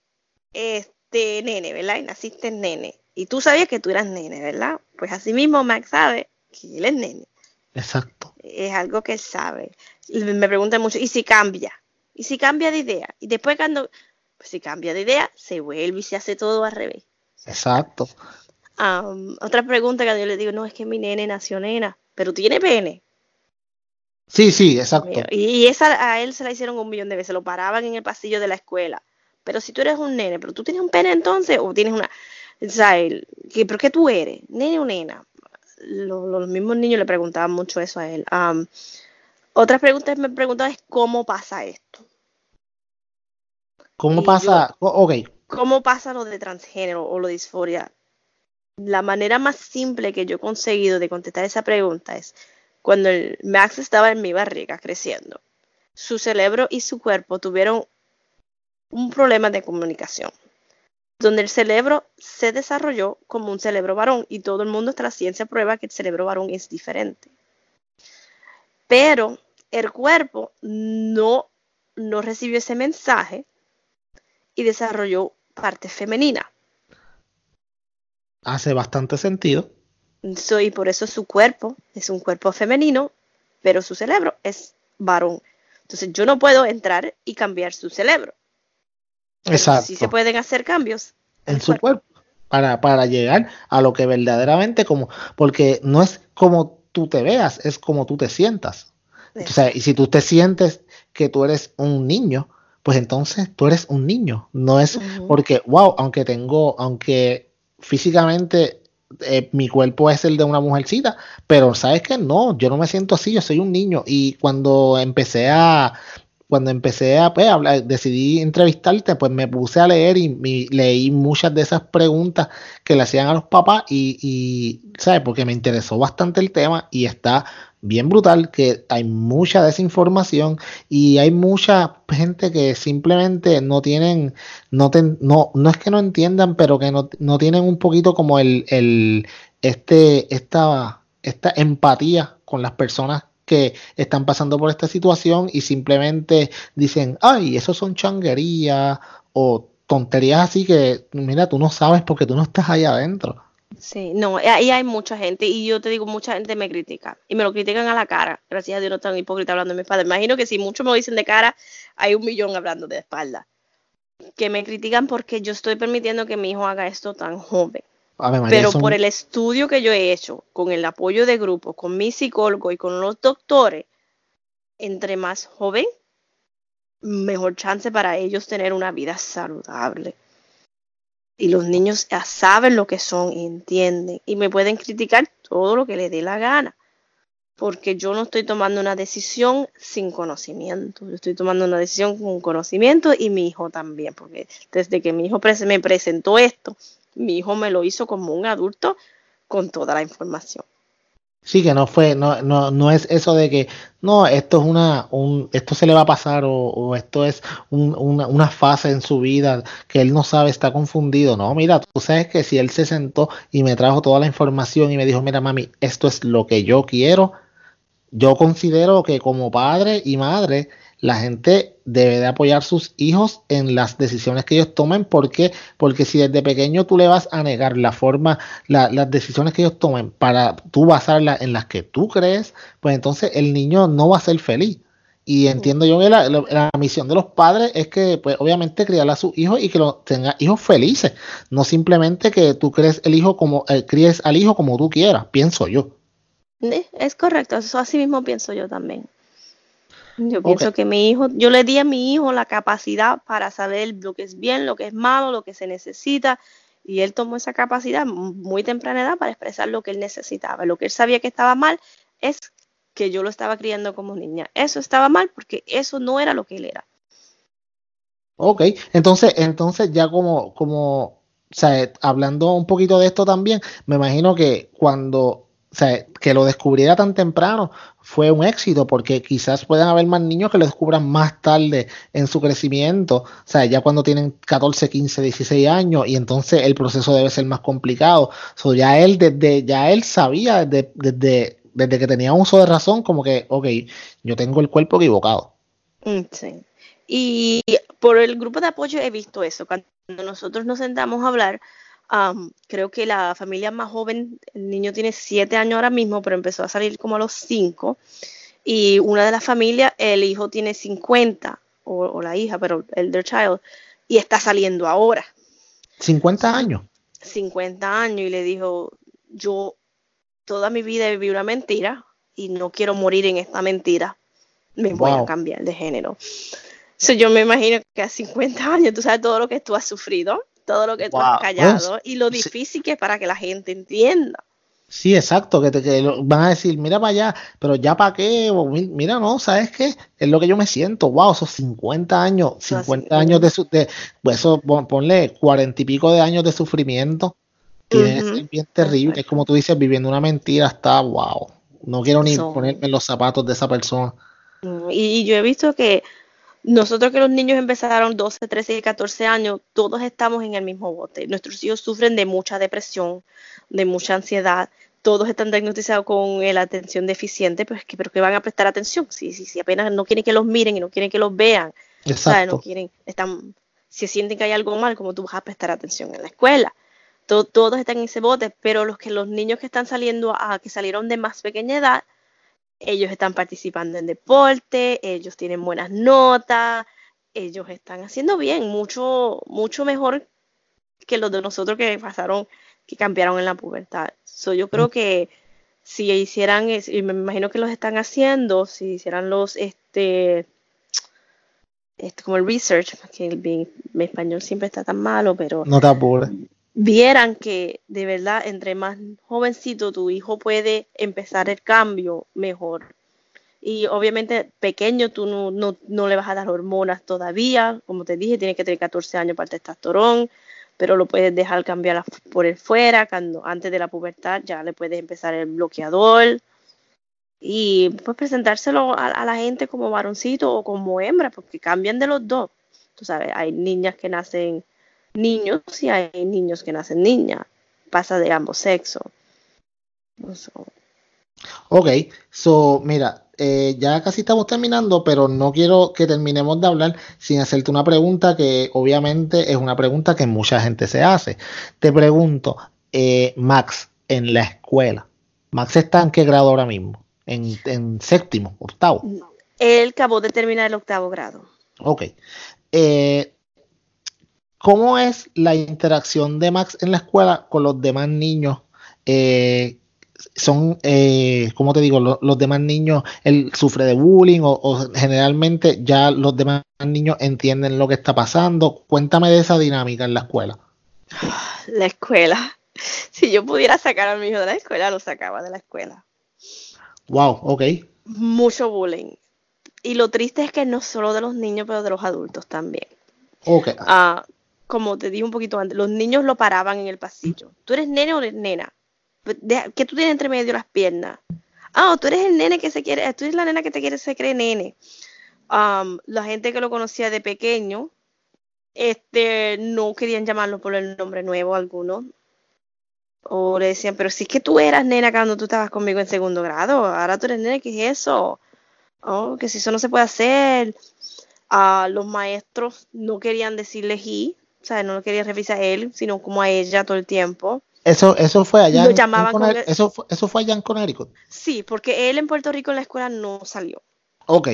este nene, ¿verdad? Y naciste nene. Y tú sabías que tú eras nene, ¿verdad? Pues así mismo Max sabe que él es nene. Exacto. Es algo que él sabe. Me pregunta mucho, ¿y si cambia? ¿Y si cambia de idea? Y después cuando, pues si cambia de idea, se vuelve y se hace todo al revés. Exacto otra pregunta que yo le digo, no, es que mi nene nació nena, pero tiene pene. Sí, sí, exacto. Y, esa a él se la hicieron un millón de veces, lo paraban en el pasillo de la escuela. Pero si tú eres un nene, pero tú tienes un pene entonces, o tienes una... ¿sabes? ¿Qué, ¿Pero qué tú eres? ¿Nene o nena? Los, mismos niños le preguntaban mucho eso a él. otras preguntas me preguntaban es cómo pasa esto. ¿Cómo pasa? ok. ¿Cómo pasa lo de transgénero o lo de disforia? La manera más simple que yo he conseguido de contestar esa pregunta es cuando el Max estaba en mi barriga creciendo. Su cerebro y su cuerpo tuvieron un problema de comunicación, donde el cerebro se desarrolló como un cerebro varón y todo el mundo la ciencia prueba que el cerebro varón es diferente. Pero el cuerpo no, no recibió ese mensaje y desarrolló parte femenina hace bastante sentido. y por eso su cuerpo es un cuerpo femenino, pero su cerebro es varón. Entonces yo no puedo entrar y cambiar su cerebro. Exacto. Sí se pueden hacer cambios en, su cuerpo. para, para llegar a lo que verdaderamente como, porque no es como tú te veas, es como tú te sientas. O sea, y si tú te sientes que tú eres un niño, pues entonces tú eres un niño. No es porque, wow, aunque tengo, aunque físicamente eh, mi cuerpo es el de una mujercita, pero sabes que no, yo no me siento así, yo soy un niño y cuando empecé a cuando empecé a pues, hablar, decidí entrevistarte, pues me puse a leer y, leí muchas de esas preguntas que le hacían a los papás y, y, ¿sabes? Porque me interesó bastante el tema y está bien brutal que hay mucha desinformación y hay mucha gente que simplemente no tienen, no, no, no es que no entiendan, pero que no, no tienen un poquito como el, el, este, esta, esta empatía con las personas que están pasando por esta situación y simplemente dicen, ay, eso son changuerías o tonterías así que, mira, tú no sabes porque tú no estás ahí adentro. Sí, no, ahí hay mucha gente y yo te digo, mucha gente me critica y me lo critican a la cara. Gracias a Dios no tan hipócrita hablando de mi espalda. Imagino que si muchos me lo dicen de cara, hay un millón hablando de espalda. Que me critican porque yo estoy permitiendo que mi hijo haga esto tan joven. Pero por el estudio que yo he hecho, con el apoyo de grupos, con mi psicólogo y con los doctores, entre más joven, mejor chance para ellos tener una vida saludable. Y los niños ya saben lo que son y entienden. Y me pueden criticar todo lo que les dé la gana. Porque yo no estoy tomando una decisión sin conocimiento. Yo estoy tomando una decisión con conocimiento y mi hijo también. Porque desde que mi hijo me presentó esto, mi hijo me lo hizo como un adulto con toda la información. Sí, que no fue, no, no, no es eso de que, no, esto es una, un, esto se le va a pasar o, esto es un, una, una, fase en su vida que él no sabe, está confundido. No, mira, tú sabes que si él se sentó y me trajo toda la información y me dijo, mira, mami, esto es lo que yo quiero, yo considero que como padre y madre la gente debe de apoyar a sus hijos en las decisiones que ellos tomen. ¿Por qué? Porque si desde pequeño tú le vas a negar la forma, la, las decisiones que ellos tomen para tú basarlas en las que tú crees, pues entonces el niño no va a ser feliz. Y entiendo yo que la, la, la, misión de los padres es que, pues, obviamente, criar a sus hijos y que lo, tenga hijos felices. No simplemente que tú crees el hijo como, eh, críes al hijo como tú quieras, pienso yo. Es correcto, eso así mismo pienso yo también. Yo pienso okay. que mi hijo, yo le di a mi hijo la capacidad para saber lo que es bien, lo que es malo, lo que se necesita, y él tomó esa capacidad muy temprana edad para expresar lo que él necesitaba. Lo que él sabía que estaba mal es que yo lo estaba criando como niña. Eso estaba mal porque eso no era lo que él era. Ok, entonces, entonces ya como, como, o sea, hablando un poquito de esto también, me imagino que cuando o sea, que lo descubriera tan temprano fue un éxito porque quizás puedan haber más niños que lo descubran más tarde en su crecimiento, o sea, ya cuando tienen 14, 15, 16 años y entonces el proceso debe ser más complicado. So, ya él desde ya él sabía desde, desde, desde que tenía uso de razón como que, ok, yo tengo el cuerpo equivocado. Sí. Y por el grupo de apoyo he visto eso. Cuando nosotros nos sentamos a hablar, Um, creo que la familia más joven, el niño tiene siete años ahora mismo, pero empezó a salir como a los cinco. Y una de las familias, el hijo tiene 50, o, o la hija, pero el their child, y está saliendo ahora. 50 años. 50 años, y le dijo, yo toda mi vida vivido una mentira y no quiero morir en esta mentira. Me voy wow. a cambiar de género. So, yo me imagino que a 50 años, tú sabes todo lo que tú has sufrido todo lo que tú wow. has callado pues, y lo difícil sí. que es para que la gente entienda. Sí, exacto, que, te, que van a decir, mira para allá, pero ya para qué, mira, no, ¿sabes qué? Es lo que yo me siento, wow, esos 50 años, 50 no, años de, de, pues eso, ponle 40 y pico de años de sufrimiento, que uh -huh. bien terrible, es como tú dices, viviendo una mentira, está, wow, no quiero ni so, ponerme en los zapatos de esa persona. Y, y yo he visto que nosotros que los niños empezaron 12, 13 y 14 años, todos estamos en el mismo bote. Nuestros hijos sufren de mucha depresión, de mucha ansiedad. Todos están diagnosticados con la atención deficiente, pues que, pero que van a prestar atención. Si, si, si apenas no quieren que los miren y no quieren que los vean, Exacto. O sea, no quieren, están, si sienten que hay algo mal, como tú vas a prestar atención en la escuela. Todo, todos están en ese bote, pero los que los niños que están saliendo a que salieron de más pequeña edad, ellos están participando en deporte, ellos tienen buenas notas, ellos están haciendo bien, mucho, mucho mejor que los de nosotros que pasaron, que cambiaron en la pubertad. So, yo creo que si hicieran, y me imagino que los están haciendo, si hicieran los, este, este como el research, que mi, mi español siempre está tan malo, pero... No te apures vieran que de verdad entre más jovencito tu hijo puede empezar el cambio mejor. Y obviamente pequeño tú no, no, no, le vas a dar hormonas todavía, como te dije, tiene que tener 14 años para el testosterón, pero lo puedes dejar cambiar por el fuera, cuando antes de la pubertad ya le puedes empezar el bloqueador y pues presentárselo a, a la gente como varoncito o como hembra, porque cambian de los dos. Tú sabes, hay niñas que nacen niños y hay niños que nacen niñas. Pasa de ambos sexos. So. Ok, so mira, eh, ya casi estamos terminando, pero no quiero que terminemos de hablar sin hacerte una pregunta que obviamente es una pregunta que mucha gente se hace. Te pregunto, eh, Max, en la escuela, ¿Max está en qué grado ahora mismo? ¿En, en séptimo, octavo? Él acabó de terminar el octavo grado. Ok. Eh, ¿Cómo es la interacción de Max en la escuela con los demás niños? Eh, son, eh, como te digo, los demás niños, él sufre de bullying o, generalmente ya los demás niños entienden lo que está pasando. Cuéntame de esa dinámica en la escuela. La escuela. Si yo pudiera sacar a mi hijo de la escuela, lo sacaba de la escuela. Wow, ok. Mucho bullying. Y lo triste es que no solo de los niños, pero de los adultos también. Ok. Ah, como te dije un poquito antes, los niños lo paraban en el pasillo. ¿Tú eres nene o eres nena? ¿Qué tú tienes entre medio las piernas? Ah, tú eres el nene que se quiere, tú eres la nena que te quiere, se cree nene. Um, la gente que lo conocía de pequeño, este, no querían llamarlo por el nombre nuevo algunos. O le decían, pero si es que tú eras nena cuando tú estabas conmigo en segundo grado, ahora tú eres nena, ¿qué es eso? Oh, que si eso no se puede hacer. a los maestros no querían decirle he, o sea, no lo querían revisar a él, sino como a ella todo el tiempo. Eso, eso fue allá en, llamaban eso, fue, eso fue allá en Connecticut. Sí, porque él en Puerto Rico en la escuela no salió. Ok.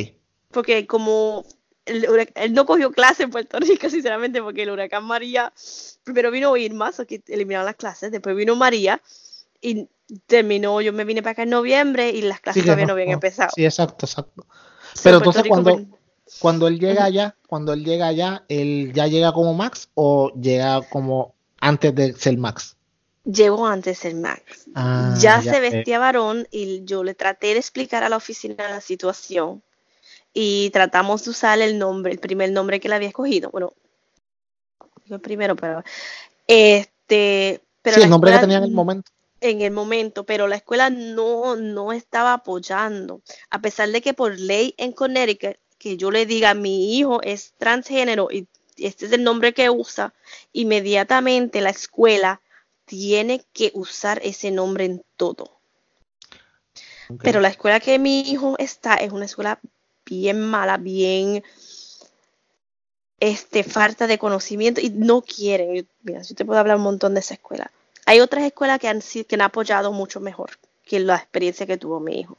Porque como él no cogió clase en Puerto Rico, sinceramente, porque el huracán María, primero vino Irma, o que eliminaron las clases, después vino María y terminó, yo me vine para acá en noviembre y las clases todavía no, habían empezado. Sí, exacto, exacto. Pero entonces cuando, cuando él llega allá, cuando él llega allá, ¿él ya llega como Max o llega como antes de ser Max? Llegó antes de ser Max. Ah, ya, se vestía varón y yo le traté de explicar a la oficina la situación y tratamos de usar el nombre, el primer nombre que le había escogido. Bueno, el primero, pero este, pero sí, el nombre que tenía en el momento. En el momento, pero la escuela no, no estaba apoyando, a pesar de que por ley en Connecticut que yo le diga mi hijo es transgénero y este es el nombre que usa, inmediatamente la escuela tiene que usar ese nombre en todo. Pero la escuela que mi hijo está es una escuela bien mala, bien este, falta de conocimiento y no quieren. Mira, yo te puedo hablar un montón de esa escuela. Hay otras escuelas que han, que han apoyado mucho mejor que la experiencia que tuvo mi hijo.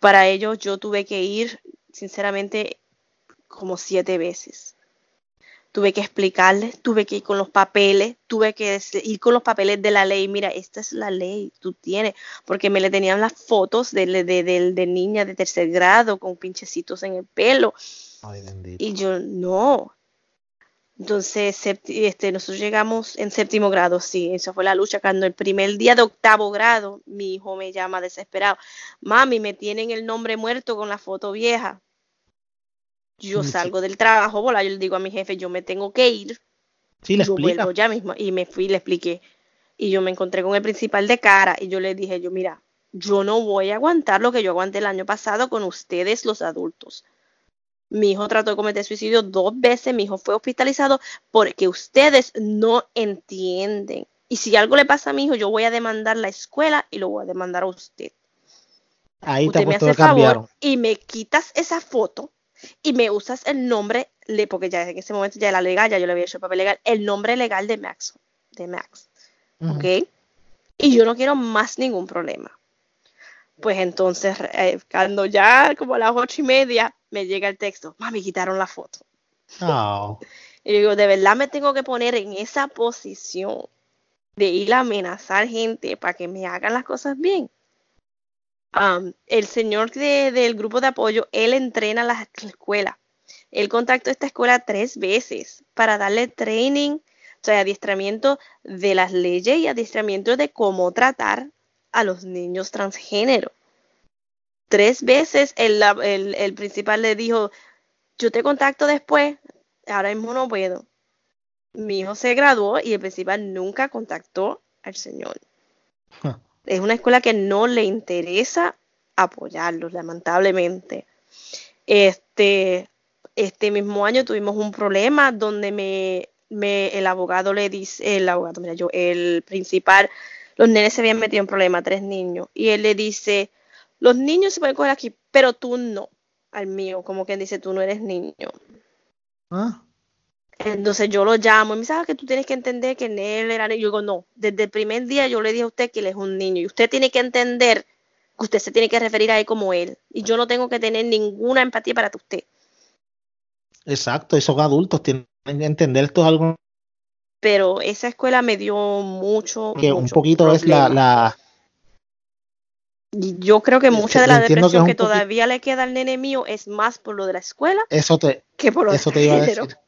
Para ello yo tuve que ir, sinceramente, como siete veces. Tuve que explicarle, tuve que ir con los papeles, tuve que ir con los papeles de la ley. Mira, esta es la ley, tú tienes, porque me le tenían las fotos de, de, de, niña de tercer grado con pinchecitos en el pelo. y yo, no. Entonces, este, nosotros llegamos en séptimo grado, sí, esa fue la lucha. Cuando el primer día de octavo grado, mi hijo me llama desesperado, mami, me tienen el nombre muerto con la foto vieja. Yo salgo del trabajo, bola, yo le digo a mi jefe, yo me tengo que ir. Sí, le yo vuelvo ya mismo. Y me fui, le expliqué. Y yo me encontré con el principal de cara y yo le dije, yo, mira, yo no voy a aguantar lo que yo aguanté el año pasado con ustedes los adultos. Mi hijo trató de cometer suicidio dos veces, mi hijo fue hospitalizado porque ustedes no entienden. Y si algo le pasa a mi hijo, yo voy a demandar la escuela y lo voy a demandar a usted. Ahí usted me hace favor y me quitas esa foto y me usas el nombre, porque ya en ese momento ya la legal, ya yo le había hecho el papel legal, el nombre legal de Max, de Max, ¿ok? Y yo no quiero más ningún problema. Pues entonces, eh, cuando ya como a las ocho y media me llega el texto, mami, quitaron la foto. Oh. Y digo, de verdad me tengo que poner en esa posición de ir a amenazar gente para que me hagan las cosas bien el señor del grupo de apoyo, él entrena la, escuela. Él contactó a esta escuela tres veces para darle training, o sea, adiestramiento de las leyes y adiestramiento de cómo tratar a los niños transgénero. Tres veces el, el principal le dijo, yo te contacto después, ahora mismo no puedo. Mi hijo se graduó y el principal nunca contactó al señor es una escuela que no le interesa apoyarlos, lamentablemente. Este, este mismo año tuvimos un problema donde me, el abogado le dice, el abogado, mira, yo, el principal, los nenes se habían metido en problema, tres niños, y él le dice, los niños se pueden coger aquí, pero tú no, al mío, como quien dice, tú no eres niño. ¿Ah? Entonces yo lo llamo y me dice, ah, que tú tienes que entender que él era niño. Yo digo, no, desde el primer día yo le dije a usted que él es un niño y usted tiene que entender que usted se tiene que referir a él como él. Y yo no tengo que tener ninguna empatía para usted. Exacto, esos adultos tienen que entender esto es algo. Pero esa escuela me dio mucho. Que un poquito es la, la, yo creo que mucha de la depresión que, todavía le queda al nene mío es más por lo de la escuela eso te, que por lo eso te iba a decir.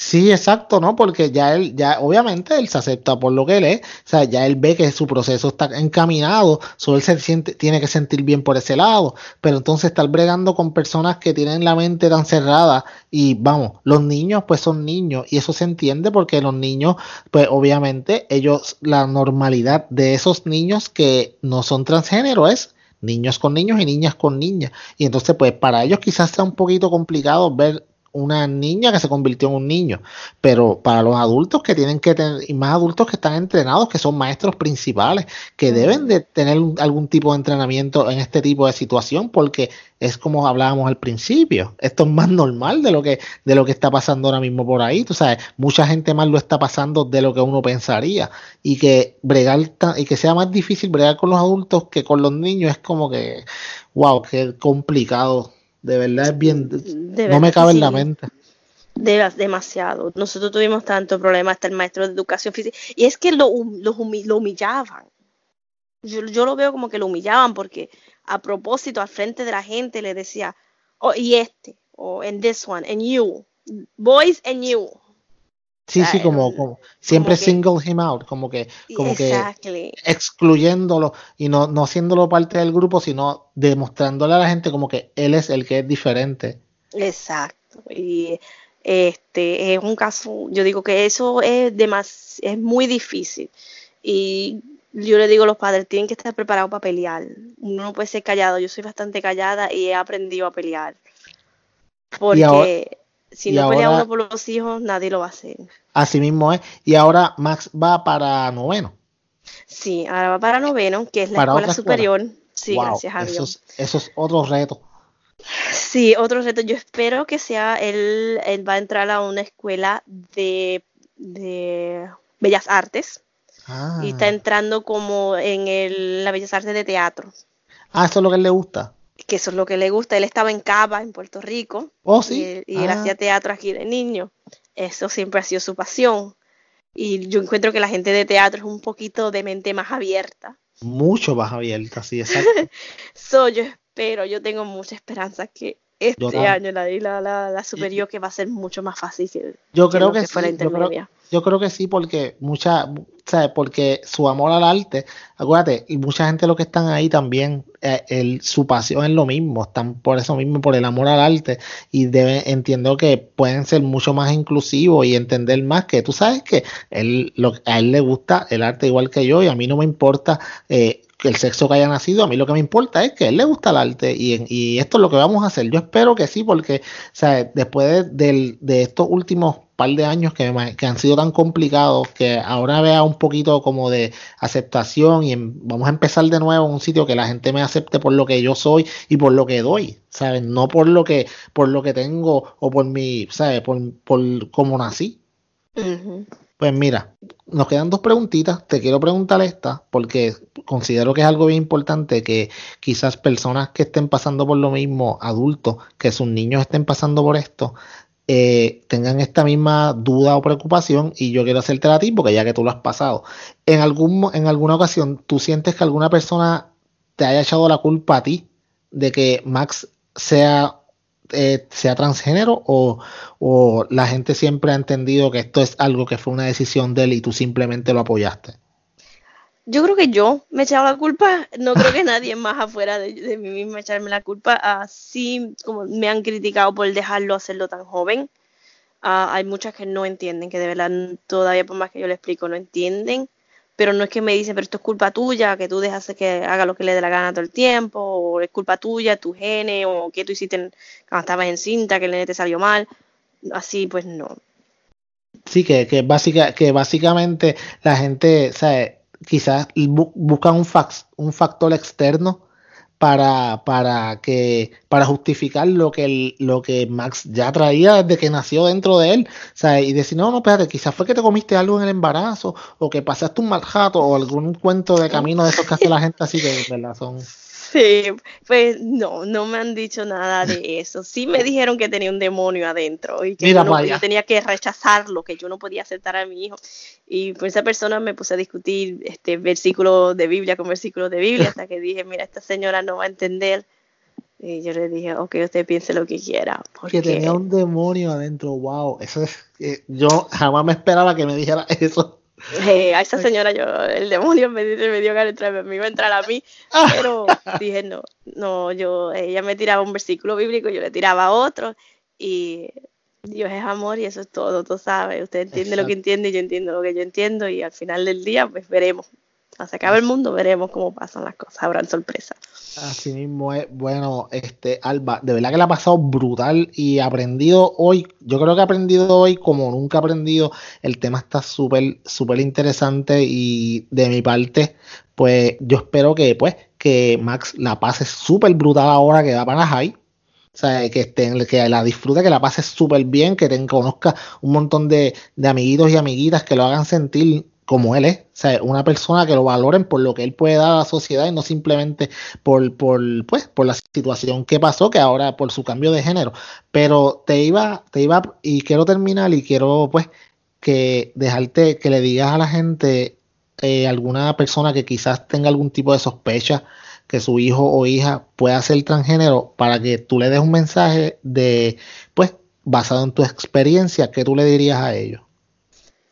Sí, exacto, ¿no? Porque ya él, ya obviamente él se acepta por lo que él es, o sea, ya él ve que su proceso está encaminado, solo él se siente, tiene que sentir bien por ese lado, pero entonces estar bregando con personas que tienen la mente tan cerrada y vamos, los niños pues son niños y eso se entiende porque los niños, pues obviamente ellos, la normalidad de esos niños que no son transgénero es niños con niños y niñas con niñas. Y entonces, pues para ellos quizás sea un poquito complicado ver una niña que se convirtió en un niño, pero para los adultos que tienen que tener, y más adultos que están entrenados, que son maestros principales, que deben de tener algún tipo de entrenamiento en este tipo de situación, porque es como hablábamos al principio, esto es más normal de lo que, de lo que está pasando ahora mismo por ahí, tú sabes, mucha gente más lo está pasando de lo que uno pensaría, y que bregar, y que sea más difícil bregar con los adultos que con los niños, es como que, wow, qué complicado de verdad es bien. no me cabe en la mente. De, demasiado. Nosotros tuvimos tanto problema hasta el maestro de educación física. Y es que lo, lo, humillaban. Yo, yo, lo veo como que lo humillaban porque a propósito al frente de la gente le decía, oh, y este, o en this one, and you, boys and you. Sí, sí, como, siempre single him out, como que, como que excluyéndolo y no, no haciéndolo parte del grupo, sino demostrándole a la gente como que él es el que es diferente. Exacto. Y este es un caso, yo digo que eso es demas, es muy difícil. Y yo le digo a los padres, tienen que estar preparados para pelear. Uno no puede ser callado. Yo soy bastante callada y he aprendido a pelear. Porque si no pelea uno por los hijos, nadie lo va a hacer. Así mismo es. Y ahora Max va para noveno. Sí, ahora va para noveno, que es la escuela superior. Sí, gracias a Dios. Eso es otro reto. Sí, otro reto. Yo espero que sea, él, él va a entrar a una escuela de, de Bellas Artes. Y está ah. entrando como en el, la Bellas Artes de teatro. Ah, eso es lo que él le gusta que eso es lo que le gusta. Él estaba en Cava, en Puerto Rico, oh, sí. y, él ah. hacía teatro aquí de niño. Eso siempre ha sido su pasión. Y yo encuentro que la gente de teatro es un poquito de mente más abierta. Mucho más abierta, sí, exacto. so, yo espero, yo tengo mucha esperanza que este año la, la, la, superior que va a ser mucho más fácil que, yo creo que, intermedia. Yo creo, que sí, porque mucha, ¿sabes? porque su amor al arte, acuérdate, y mucha gente lo que están ahí también, eh, el, su pasión es lo mismo, están por eso mismo, por el amor al arte, y debe, entiendo que pueden ser mucho más inclusivos y entender más que tú sabes que él, lo, a él le gusta el arte igual que yo, y a mí no me importa eh, el sexo que haya nacido, a mí lo que me importa es que a él le gusta el arte y, y esto es lo que vamos a hacer. Yo espero que sí, porque o después de, de, estos últimos par de años que, que, han sido tan complicados, que ahora vea un poquito como de aceptación y vamos a empezar de nuevo en un sitio que la gente me acepte por lo que yo soy y por lo que doy, ¿sabes? No por lo que, por lo que tengo o por mi, ¿sabes? Por, por cómo nací. Pues mira, nos quedan dos preguntitas. Te quiero preguntar esta porque considero que es algo bien importante que quizás personas que estén pasando por lo mismo, adultos, que sus niños estén pasando por esto, eh, tengan esta misma duda o preocupación y yo quiero hacerte a ti porque ya que tú lo has pasado. En, algún, en alguna ocasión, ¿tú sientes que alguna persona te haya echado la culpa a ti de que Max sea eh, sea transgénero o, la gente siempre ha entendido que esto es algo que fue una decisión de él y tú simplemente lo apoyaste? Yo creo que yo me he la culpa, no creo que nadie más afuera de, mí misma echarme la culpa, así como me han criticado por dejarlo hacerlo tan joven. Ah, hay muchas que no entienden, que de verdad todavía por más que yo le explico no entienden pero no es que me dicen, pero esto es culpa tuya, que tú dejas que haga lo que le dé la gana todo el tiempo, o es culpa tuya, tu gene, o que tú hiciste cuando estabas en cinta, que el nene te salió mal. Así, pues no. Sí, que, que, básica, que básicamente la gente, ¿sabes? quizás busca un, fax, un factor externo para, para que para justificar lo que lo que Max ya traía desde que nació dentro de él, y decir, no, no, espérate, quizás fue que te comiste algo en el embarazo, o que pasaste un mal jato, o algún cuento de camino de esos que hace la gente así que verdad son Sí, pues no, no me han dicho nada de eso. Sí me dijeron que tenía un demonio adentro y que yo, tenía que rechazarlo, que yo no podía aceptar a mi hijo. Y pues esa persona me puse a discutir este versículo de Biblia con versículo de Biblia hasta que dije, mira, esta señora no va a entender. Y yo le dije, ok, usted piense lo que quiera. Porque... Que tenía un demonio adentro, wow. Eso es, eh, yo jamás me esperaba que me dijera eso. Eh, a esa señora yo, el demonio me, me dio ganas de me iba a entrar a mí, ah. pero dije no, no, yo, ella me tiraba un versículo bíblico, yo le tiraba otro y Dios es amor y eso es todo, tú sabes, usted entiende lo que entiende y yo entiendo lo que yo entiendo y al final del día pues veremos, hasta acaba el mundo veremos cómo pasan las cosas, habrán sorpresas. Así mismo es. Bueno, este, Alba, de verdad que le ha pasado brutal y aprendido hoy, yo creo que he aprendido hoy como nunca he aprendido. El tema está súper, súper interesante y de mi parte, pues yo espero que, pues, que Max la pase súper brutal ahora que va para High. O sea, que, estén, que la disfrute, que la pase súper bien, que te conozca un montón de, de amiguitos y amiguitas que lo hagan sentir como él es, o sea, una persona que lo valoren por lo que él puede dar a la sociedad y no simplemente por, por, pues, por la situación que pasó, que ahora por su cambio de género. Pero te iba, te iba, y quiero terminar y quiero pues que dejarte que le digas a la gente, eh, alguna persona que quizás tenga algún tipo de sospecha que su hijo o hija pueda ser transgénero, para que tú le des un mensaje de, pues, basado en tu experiencia, ¿qué tú le dirías a ellos?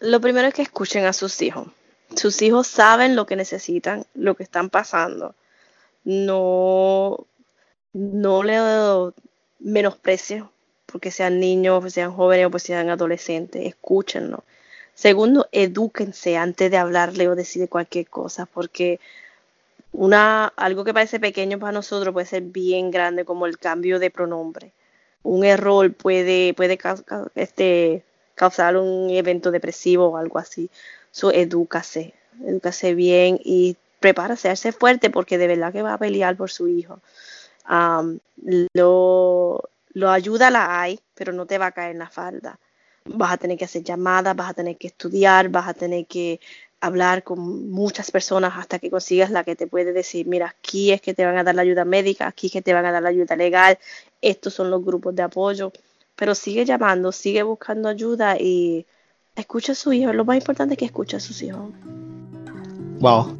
Lo primero es que escuchen a sus hijos. Sus hijos saben lo que necesitan, lo que están pasando. No, no le menosprecio porque sean niños, porque sean jóvenes o porque sean adolescentes. Escúchenlo. Segundo, edúquense antes de hablarle o decir cualquier cosa, porque una, algo que parece pequeño para nosotros puede ser bien grande, como el cambio de pronombre. Un error puede, puede este, causar un evento depresivo o algo así. So, edúcase, edúcase bien y prepárase ser fuerte porque de verdad que va a pelear por su hijo. lo, lo ayuda la hay, pero no te va a caer en la falda. Vas a tener que hacer llamadas, vas a tener que estudiar, vas a tener que hablar con muchas personas hasta que consigas la que te puede decir, mira, aquí es que te van a dar la ayuda médica, aquí es que te van a dar la ayuda legal, estos son los grupos de apoyo pero sigue llamando, sigue buscando ayuda y escucha a su hijo. Lo más importante es que escuche a sus hijos. Wow,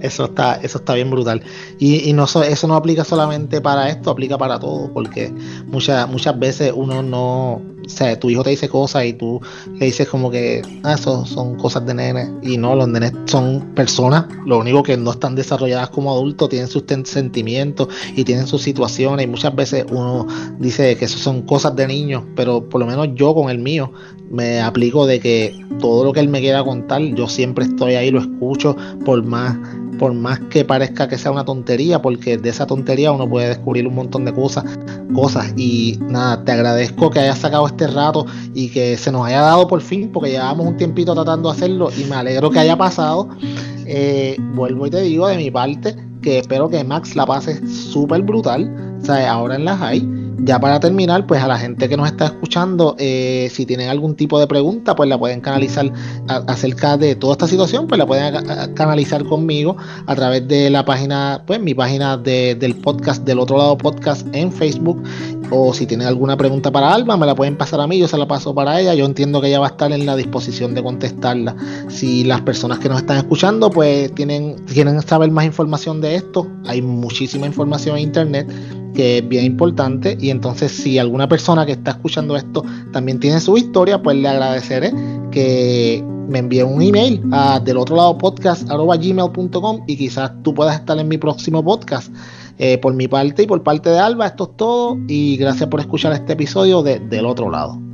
eso está, eso está bien brutal. Y, y no eso no aplica solamente para esto, aplica para todo, porque muchas, muchas veces uno no, o sea, tu hijo te dice cosas y tú le dices como que, ah, eso son cosas de nene. Y no, los nenes son personas, lo único que no están desarrolladas como adultos, tienen sus sentimientos y tienen sus situaciones. Y muchas veces uno dice que eso son cosas de niños, pero por lo menos yo con el mío me aplico de que todo lo que él me quiera contar, yo siempre estoy ahí, lo escucho, por más por más que parezca que sea una tontería, porque de esa tontería uno puede descubrir un montón de cosas, cosas. Y nada, te agradezco que hayas sacado este rato y que se nos haya dado por fin, porque llevamos un tiempito tratando de hacerlo y me alegro que haya pasado. Eh, vuelvo y te digo de mi parte que espero que Max la pase súper brutal, o sea, ahora en la high ya para terminar, pues a la gente que nos está escuchando, eh, si tienen algún tipo de pregunta, pues la pueden canalizar acerca de toda esta situación, pues la pueden canalizar conmigo a través de la página, pues mi página del podcast, del otro lado podcast en Facebook. O si tienen alguna pregunta para Alma, me la pueden pasar a mí, yo se la paso para ella. Yo entiendo que ella va a estar en la disposición de contestarla. Si las personas que nos están escuchando, pues tienen, quieren saber más información de esto, hay muchísima información en internet que es bien importante. Y entonces, si alguna persona que está escuchando esto también tiene su historia, pues le agradeceré que me envíe un email a del otro lado podcast gmail.com y quizás tú puedas estar en mi próximo podcast. Eh, por mi parte y por parte de Alba, esto es todo y gracias por escuchar este episodio de Del otro lado.